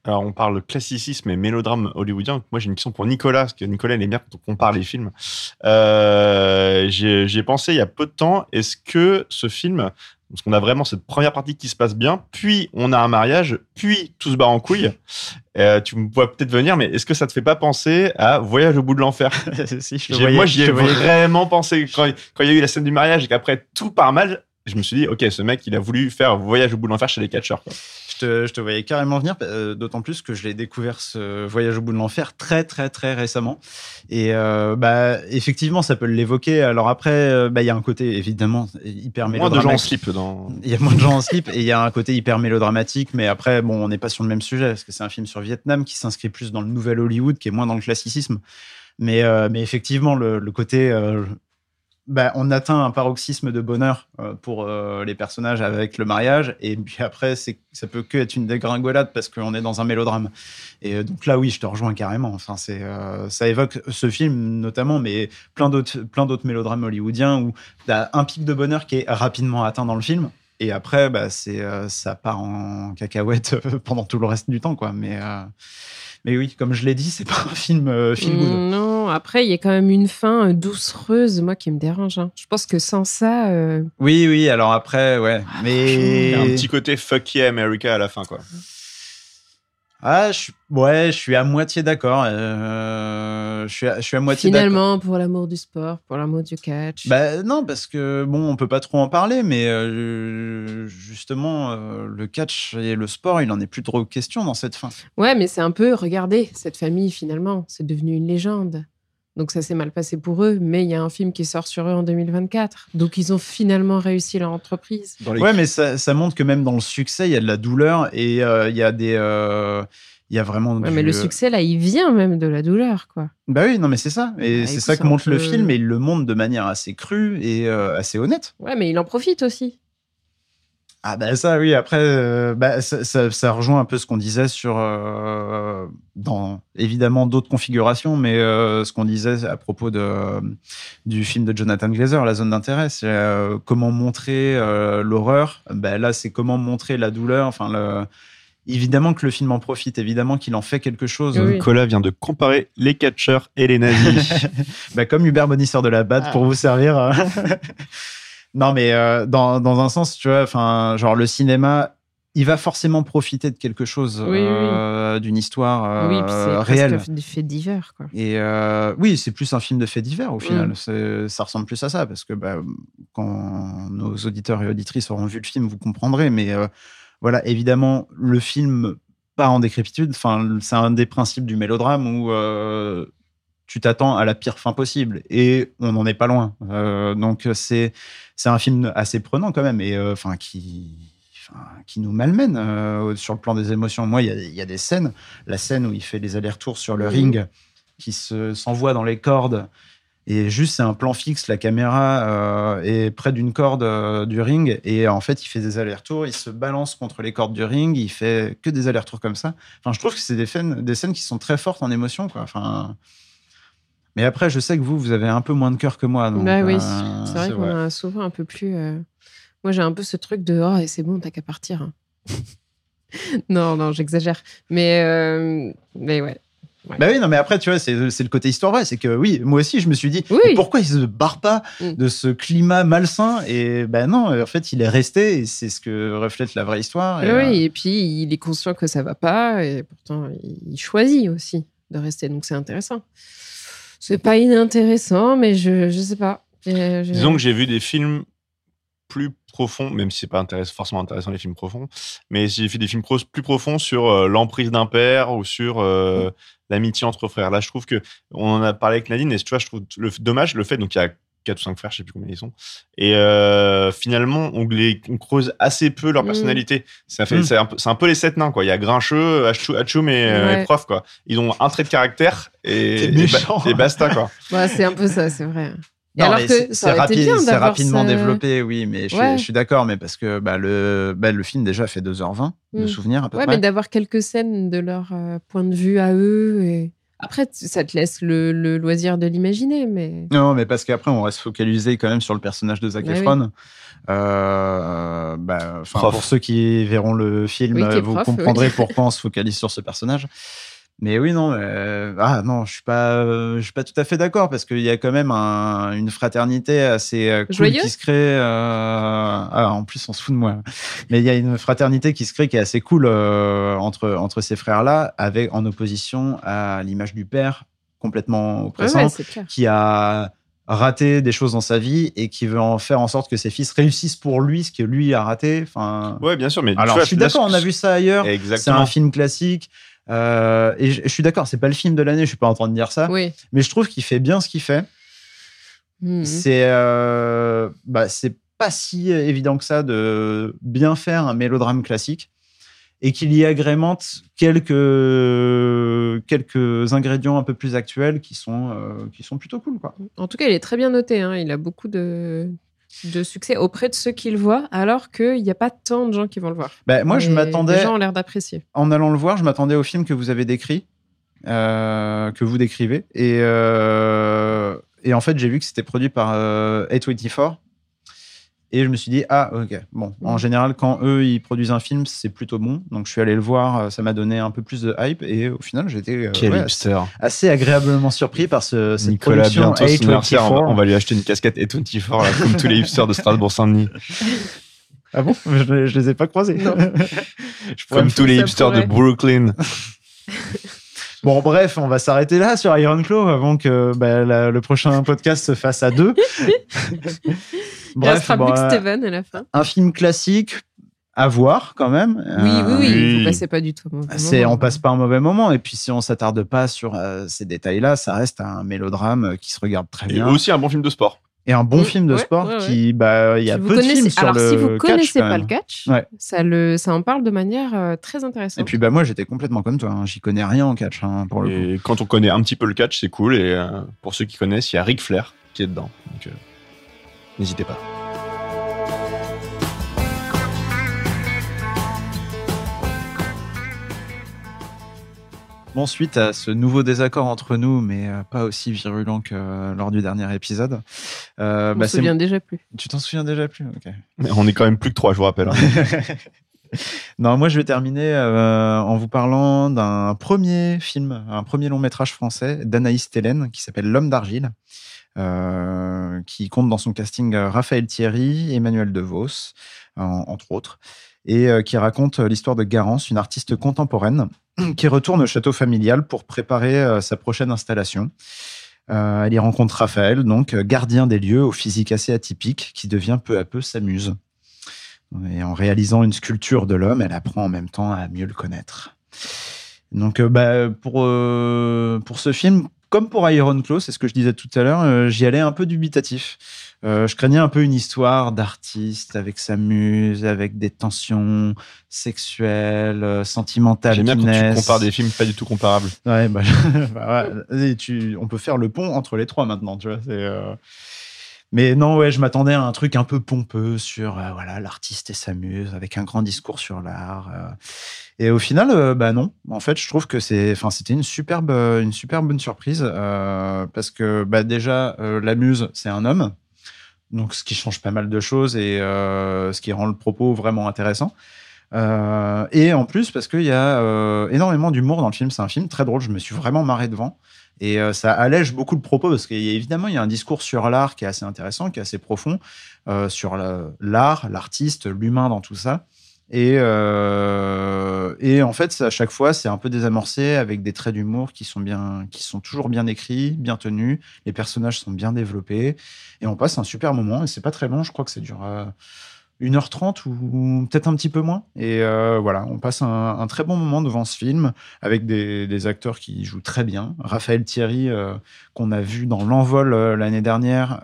Alors, on parle classicisme et mélodrame hollywoodien. Moi, j'ai une question pour Nicolas, parce que Nicolas, il aime bien quand on compare les films. Euh, j'ai pensé il y a peu de temps, est-ce que ce film, parce qu'on a vraiment cette première partie qui se passe bien, puis on a un mariage, puis tout se bat en couille. Euh, tu me vois peut-être venir, mais est-ce que ça te fait pas penser à Voyage au bout de l'enfer? (laughs) Si, Moi, j'y ai vraiment pensé quand quand il y a eu la scène du mariage et qu'après tout part mal. Je me suis dit, ok, ce mec, il a voulu faire Voyage au bout de l'enfer chez les catcheurs. quoi. Je te, je te voyais carrément venir, euh, d'autant plus que je l'ai découvert ce voyage au bout de l'enfer très très très récemment. Et euh, bah effectivement, ça peut l'évoquer. Alors après, euh, bah il y a un côté évidemment hyper Moins de mélodramatique. gens en slip dans. Il y a moins de gens en slip et il y a un côté hyper mélodramatique. Mais après, bon, on n'est pas sur le même sujet parce que c'est un film sur Vietnam qui s'inscrit plus dans le nouvel Hollywood, qui est moins dans le classicisme. Mais, euh, mais effectivement, le, le côté. euh, bah, on atteint un paroxysme de bonheur euh, pour euh, les personnages avec le mariage. Et puis après, c'est, ça peut que être une dégringolade parce qu'on est dans un mélodrame. Et euh, donc là, oui, je te rejoins carrément. Enfin, ça évoque ce film notamment, mais plein d'autres, plein d'autres mélodrames hollywoodiens où tu as un pic de bonheur qui est rapidement atteint dans le film. Et après, bah, c'est, euh, ça part en cacahuète euh, (laughs) pendant tout le reste du temps. Quoi. Mais, euh, mais oui, comme je l'ai dit, c'est pas un film euh, feel good. Non, après, il y a quand même une fin doucereuse, moi, qui me dérange. hein. Je pense que sans ça, euh, Oui, oui, alors après, ouais. Mais. Il y a un petit côté fuck yeah America à la fin, quoi. Ah, je suis, ouais, je suis à moitié d'accord. euh, je, suis à, je suis à moitié finalement, pour l'amour du sport, pour l'amour du catch. Bah non, parce que bon, on peut pas trop en parler, mais euh, justement, euh, le catch et le sport, il en est plus trop question dans cette fin. Ouais, mais c'est un peu, regardez, cette famille, finalement, c'est devenu une légende. Donc ça s'est mal passé pour eux, mais il y a un film qui sort sur eux en 2024. Donc ils ont finalement réussi leur entreprise. Ouais, mais ça, ça montre que même dans le succès, il y a de la douleur et euh, il y a des, euh, il y a vraiment. Ouais, du- mais le succès, là, il vient même de la douleur, quoi. Bah oui, non, mais c'est ça. Et Bah, c'est écoute, ça c'est que montre le film et il le montre de manière assez crue et euh, assez honnête. Ouais, mais il en profite aussi. Ah bah ça oui, après euh, bah, ça, ça- ça rejoint un peu ce qu'on disait sur euh, dans évidemment d'autres configurations, mais euh, ce qu'on disait à propos de du film de Jonathan Glazer, La zone d'intérêt, c'est euh, comment montrer euh, l'horreur. Bah, là, c'est comment montrer la douleur. Enfin, le... évidemment que le film en profite, évidemment qu'il en fait quelque chose. Nicolas vient de comparer les catcheurs et les nazis. (laughs) Bah, comme Hubert Bonisseur de la Batte Ah. pour vous servir. (laughs) non, mais euh, dans, dans un sens, tu vois, enfin, genre le cinéma, il va forcément profiter de quelque chose, Oui, oui, oui. euh, d'une histoire euh, oui, réelle. des faits divers, quoi. Et euh, oui, c'est plus un film de faits divers au final. Mm. C'est- Ça ressemble plus à ça parce que bah, quand nos auditeurs et auditrices auront vu le film, vous comprendrez. Mais voilà, évidemment, le film part en décrépitude. Enfin, c'est un des principes du mélodrame où tu t'attends à la pire fin possible et on n'en est pas loin. Euh, donc c'est un film assez prenant quand même et euh, enfin qui qui nous malmène euh, sur le plan des émotions. Moi, il y y, a des scènes, la scène où il fait les allers-retours sur le ring, qui se s'envoie dans les cordes. Et juste, c'est un plan fixe, la caméra euh, est près d'une corde euh, du ring. Et en fait, il fait des allers-retours, il se balance contre les cordes du ring, il fait que des allers-retours comme ça. Enfin, je trouve que c'est des, scènes- des scènes qui sont très fortes en émotion. Quoi. Enfin, mais après, je sais que vous, vous avez un peu moins de cœur que moi. donc, bah oui, euh, c'est vrai qu'on a souvent un peu plus. euh, Moi, j'ai un peu ce truc de oh, c'est bon, t'as qu'à partir. hein. (laughs) non, non, j'exagère. Mais, euh, mais ouais. Ouais. Bah oui, non, mais après, tu vois, c'est le côté histoire vrai. C'est que oui, moi aussi, je me suis dit, Oui. pourquoi il se barre pas Mm. de ce climat malsain? Et ben non, en fait, il est resté et c'est ce que reflète la vraie histoire. Et, oui, euh, et puis il est conscient que ça va pas, et pourtant il choisit aussi de rester, donc c'est intéressant. C'est pas inintéressant, mais je, je sais pas. J'ai- j'ai- Disons que j'ai vu des films plus profonds, même si c'est pas forcément intéressant les films profonds, mais j'ai fait des films plus profonds sur euh, l'emprise d'un père ou sur euh, l'amitié entre frères. Là, je trouve que on en a parlé avec Nadine et tu vois, je trouve le dommage le fait donc il y a quatre ou cinq frères, je sais plus combien ils sont, et euh, finalement on, les, on creuse assez peu leur Mm. personnalité. Ça fait Mm. c'est un, un peu les sept nains quoi. Il y a Grincheux, Hachou- Hachoum et, euh, Ouais. et Prof quoi. Ils ont un trait de caractère et, et, ba- et basta quoi. (laughs) Ouais, c'est un peu ça, c'est vrai. C'est- rapide- rapidement ce- développé, oui, mais je, suis- Ouais. je suis d'accord, mais parce que bah, le, bah, le film déjà fait 2h20 de Mm. souvenirs à peu Ouais, près. mais d'avoir quelques scènes de leur euh, point de vue à eux et Après, ça te laisse le, le loisir de l'imaginer, mais. Non, mais parce qu'après, on reste focalisé quand même sur le personnage de Zac Bah oui. Efron. Euh, bah, pour ceux qui verront le film, Oui, vous prof, comprendrez oui. pourquoi on se focalise sur ce personnage. Mais oui, non, euh, ah non, je suis pas, euh, je suis pas tout à fait d'accord parce qu'il y a quand même un- une fraternité assez euh, cool Joyeuse? qui se crée. euh, ah, en plus, on se fout de moi. Mais il y a une fraternité qui se crée qui est assez cool euh, entre entre ces frères-là, avec en opposition à l'image du père complètement Ouais, oppressant ouais, qui a raté des choses dans sa vie et qui veut en faire en sorte que ses fils réussissent pour lui ce que lui a raté. Enfin, Ouais, bien sûr, mais tu alors vois, je suis là, d'accord, on a vu ça ailleurs. C'est un film classique. Euh, et je, je suis d'accord, c'est pas le film de l'année, je suis pas en train de dire ça. Oui. Mais je trouve qu'il fait bien ce qu'il fait. C'est euh, bah, c'est pas si évident que ça de bien faire un mélodrame classique et qu'il y agrémente quelques, quelques ingrédients un peu plus actuels qui sont, euh, qui sont plutôt cool. Quoi. En tout cas, il est très bien noté. hein. Il a beaucoup de, de succès auprès de ceux qui le voient, alors qu'il n'y a pas tant de gens qui vont le voir. Bah, moi, je m'attendais- Les gens ont l'air d'apprécier. En allant le voir, je m'attendais au film que vous avez décrit, euh, que vous décrivez. Et, euh, et en fait, j'ai vu que c'était produit par euh, A24. Et je me suis dit, ah, ok. Bon, en général, quand eux, ils produisent un film, c'est plutôt bon. Donc, je suis allé le voir. euh, Ça m'a donné un peu plus de hype. Et au final, j'étais euh, ouais, assez agréablement surpris par ce, cette Nicolas, production bientôt son on va, on A24. va lui acheter une casquette A24, là, comme tous les hipsters de Strasbourg-Saint-Denis. (laughs) Ah bon? Je, je les ai pas croisés. Non. (laughs) Je Comme me tous les hipsters de. Brooklyn. (laughs) Bon, bref, on va s'arrêter là sur Iron Claw avant que bah, la- le prochain podcast se fasse à deux. Il restera bon, plus que euh, Steven à la fin. un film classique à voir quand même. Oui, oui, Euh, oui. oui. Vous passez pas du tout. C'est, on passe pas un mauvais moment. Et puis, si on s'attarde pas sur euh, ces détails-là, ça reste un mélodrame euh, qui se regarde très Et bien. aussi un bon film de sport. Et un bon film de ouais, sport ouais, ouais. qui, bah, il y a Si peu de films sur Alors, le si vous catch, connaissez pas le catch, Ouais. ça, le, ça en parle de manière euh, très intéressante. Et puis, bah, moi, j'étais complètement comme toi. hein. J'y connais rien en catch, hein, pour le coup. Et quand on connaît un petit peu le catch, c'est cool. Et euh, pour ceux qui connaissent, il y a Ric Flair qui est dedans. Donc, euh, n'hésitez pas. Bon, suite à ce nouveau désaccord entre nous, mais euh, pas aussi virulent que euh, lors du dernier épisode. euh, on bah, souvient déjà plus. Tu t'en souviens déjà plus? Ok. Mais on est quand même plus que trois, je vous rappelle. hein. (laughs) non, moi je vais terminer euh, en vous parlant d'un premier film, un premier long métrage français d'Anaïs Télène qui s'appelle L'homme d'argile, euh, qui compte dans son casting euh, Raphaël Thierry, Emmanuel DeVos, en- entre autres, et euh, qui raconte l'histoire de Garance, une artiste contemporaine (clears throat) qui retourne au château familial pour préparer sa prochaine installation. Elle y rencontre Raphaël, donc gardien des lieux au physique assez atypique, qui devient peu à peu sa muse. Et en réalisant une sculpture de l'homme, elle apprend en même temps à mieux le connaître. Donc, bah, pour, pour ce film, comme pour Iron Claw, c'est ce que je disais tout à l'heure, euh, j'y allais un peu dubitatif. Euh, je craignais un peu une histoire d'artiste avec sa muse, avec des tensions sexuelles, euh, sentimentales. J'aime bien quand tu compares des films pas du tout comparables. Ouais, bah, (laughs) bah ouais. Tu, on peut faire le pont entre les trois maintenant, tu vois. c'est, Mais non, ouais, je m'attendais à un truc un peu pompeux sur euh, voilà l'artiste et sa muse, avec un grand discours sur l'art. euh. Et au final, euh, bah non. En fait, je trouve que c'est, enfin, c'était une superbe, une bonne surprise parce que bah déjà la muse, c'est un homme. Donc, ce qui change pas mal de choses et ce qui rend le propos vraiment intéressant. Et en plus, parce qu'il y a énormément d'humour dans le film. C'est un film très drôle. Je me suis vraiment marré devant. Et euh, ça allège beaucoup le propos parce qu'évidemment, il y a un discours sur l'art qui est assez intéressant, qui est assez profond, euh, sur la- l'art, l'artiste, l'humain dans tout ça. Et, euh, et en fait, à chaque fois, c'est un peu désamorcé avec des traits d'humour qui sont bien, qui sont toujours bien écrits, bien tenus. Les personnages sont bien développés et on passe un super moment. Et c'est pas très long. Je crois que ça dure 1h30 ou peut-être un petit peu moins. Et euh, voilà, on passe un, très bon moment devant ce film avec des, acteurs qui jouent très bien. Raphaël Thierry, euh, qu'on a vu dans L'Envol euh, l'année dernière,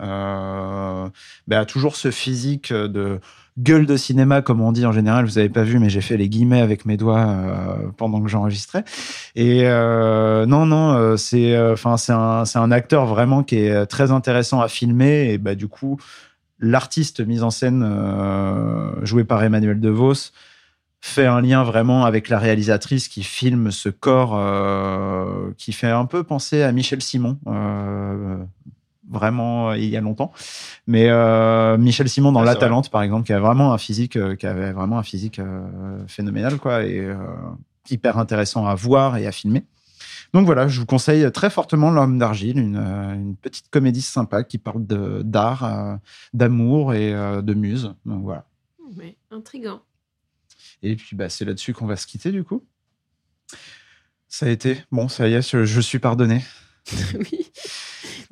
bah, a toujours ce physique de gueule de cinéma, comme on dit en général. Vous avez pas vu, mais j'ai fait les guillemets avec mes doigts pendant que j'enregistrais. Et non, non, c'est, c'est un, un acteur vraiment qui est très intéressant à filmer. Et bah, du coup, l'artiste mis en scène, euh, joué par Emmanuel DeVos, fait un lien vraiment avec la réalisatrice qui filme ce corps euh, qui fait un peu penser à Michel Simon. euh, vraiment il y a longtemps mais Michel Simon dans Ah, La vrai. Talente par exemple qui a vraiment un physique qui avait vraiment un physique phénoménal quoi et hyper intéressant à voir et à filmer donc voilà, je vous conseille très fortement L'homme d'argile, une, euh, une petite comédie sympa qui parle d'art, euh, d'amour et euh, de muse. Donc voilà. Mais intriguant. Et puis bah, c'est là-dessus qu'on va se quitter du coup. Ça a été. Bon, ça y est, je, je suis pardonné. (laughs) oui.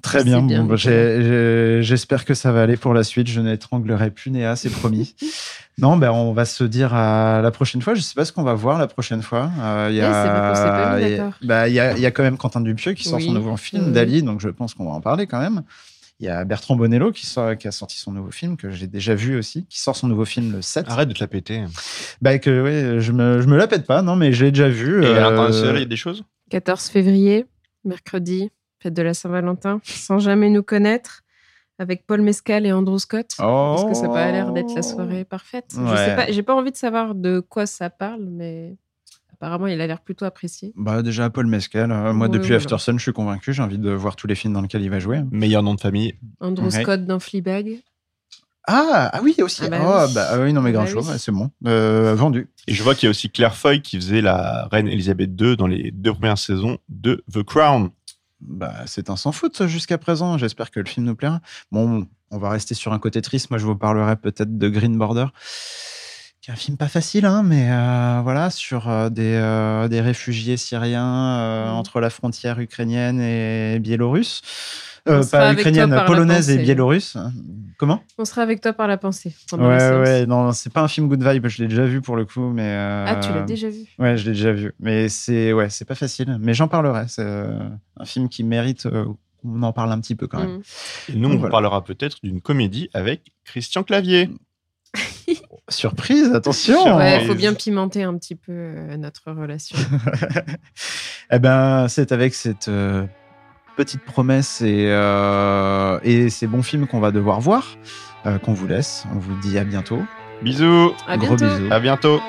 Très bien. bien, Bon, bah, J'espère que ça va aller pour la suite. Je n'étranglerai plus Néa, c'est promis. (laughs) non, ben on va se dire à la prochaine fois. Je sais pas ce qu'on va voir la prochaine fois. Euh, Il y il a- d'accord. bah, il y, a, il y a quand même Quentin Dupieux qui sort Oui, son nouveau film, oui. Dali, donc je pense qu'on va en parler quand même. Il y a Bertrand Bonello qui, sort, qui a sorti son nouveau film, que j'ai déjà vu aussi, qui sort son nouveau film le 7. Arrête de te la péter. Bah, que, ouais, je me, je me la pète pas, non, mais j'ai déjà vu. Et euh, à l'international, il y a des choses? 14 février, mercredi, fête de la Saint-Valentin, sans jamais nous connaître, avec Paul Mescal et Andrew Scott. Parce que ça n'a pas l'air d'être la soirée parfaite. Je sais pas, j'ai pas envie de savoir de quoi ça parle, mais apparemment il a l'air plutôt apprécié. Bah, déjà, Paul Mescal. euh, moi, Ouais, depuis voilà. Aftersun, je suis convaincu. J'ai envie de voir tous les films dans lesquels il va jouer. Meilleur nom de famille. Andrew. Scott dans Fleabag. Ah, ah oui, aussi. Ah bah oh, oui. bah, ah oui, non, mais Ah grand bah chose, oui. ouais, c'est bon. Euh, vendu. Et je vois qu'il y a aussi Claire Foy qui faisait la reine Elisabeth II dans les deux premières saisons de The Crown. Bah, c'est un sans faute jusqu'à présent. J'espère que le film nous plaira. Bon, on va rester sur un côté triste. Moi, je vous parlerai peut-être de Green Border, qui est un film pas facile, hein, mais euh, voilà, sur euh, des, euh, des réfugiés syriens euh, Mm. entre la frontière ukrainienne et biélorusse. Euh, On pas ukrainienne, polonaise et biélorusse. Comment On sera avec toi par la pensée. Ouais, ouais, non, c'est pas un film good vibe, je l'ai déjà vu pour le coup, mais. euh, Ah, tu l'as déjà vu Ouais, je l'ai déjà vu, mais c'est ouais, c'est pas facile, mais j'en parlerai. C'est euh, un film qui mérite euh, qu'on en parle un petit peu quand même. Mm. Et nous, on voilà. parlera peut-être d'une comédie avec Christian Clavier. (laughs) Surprise, attention. Ouais, Oh. faut bien pimenter un petit peu notre relation. (laughs) Eh ben, c'est avec cette euh, petite promesse et, euh, et ces bons films qu'on va devoir voir euh, qu'on vous laisse. On vous dit à bientôt. Bisous. À Gros bientôt. bisous. À bientôt.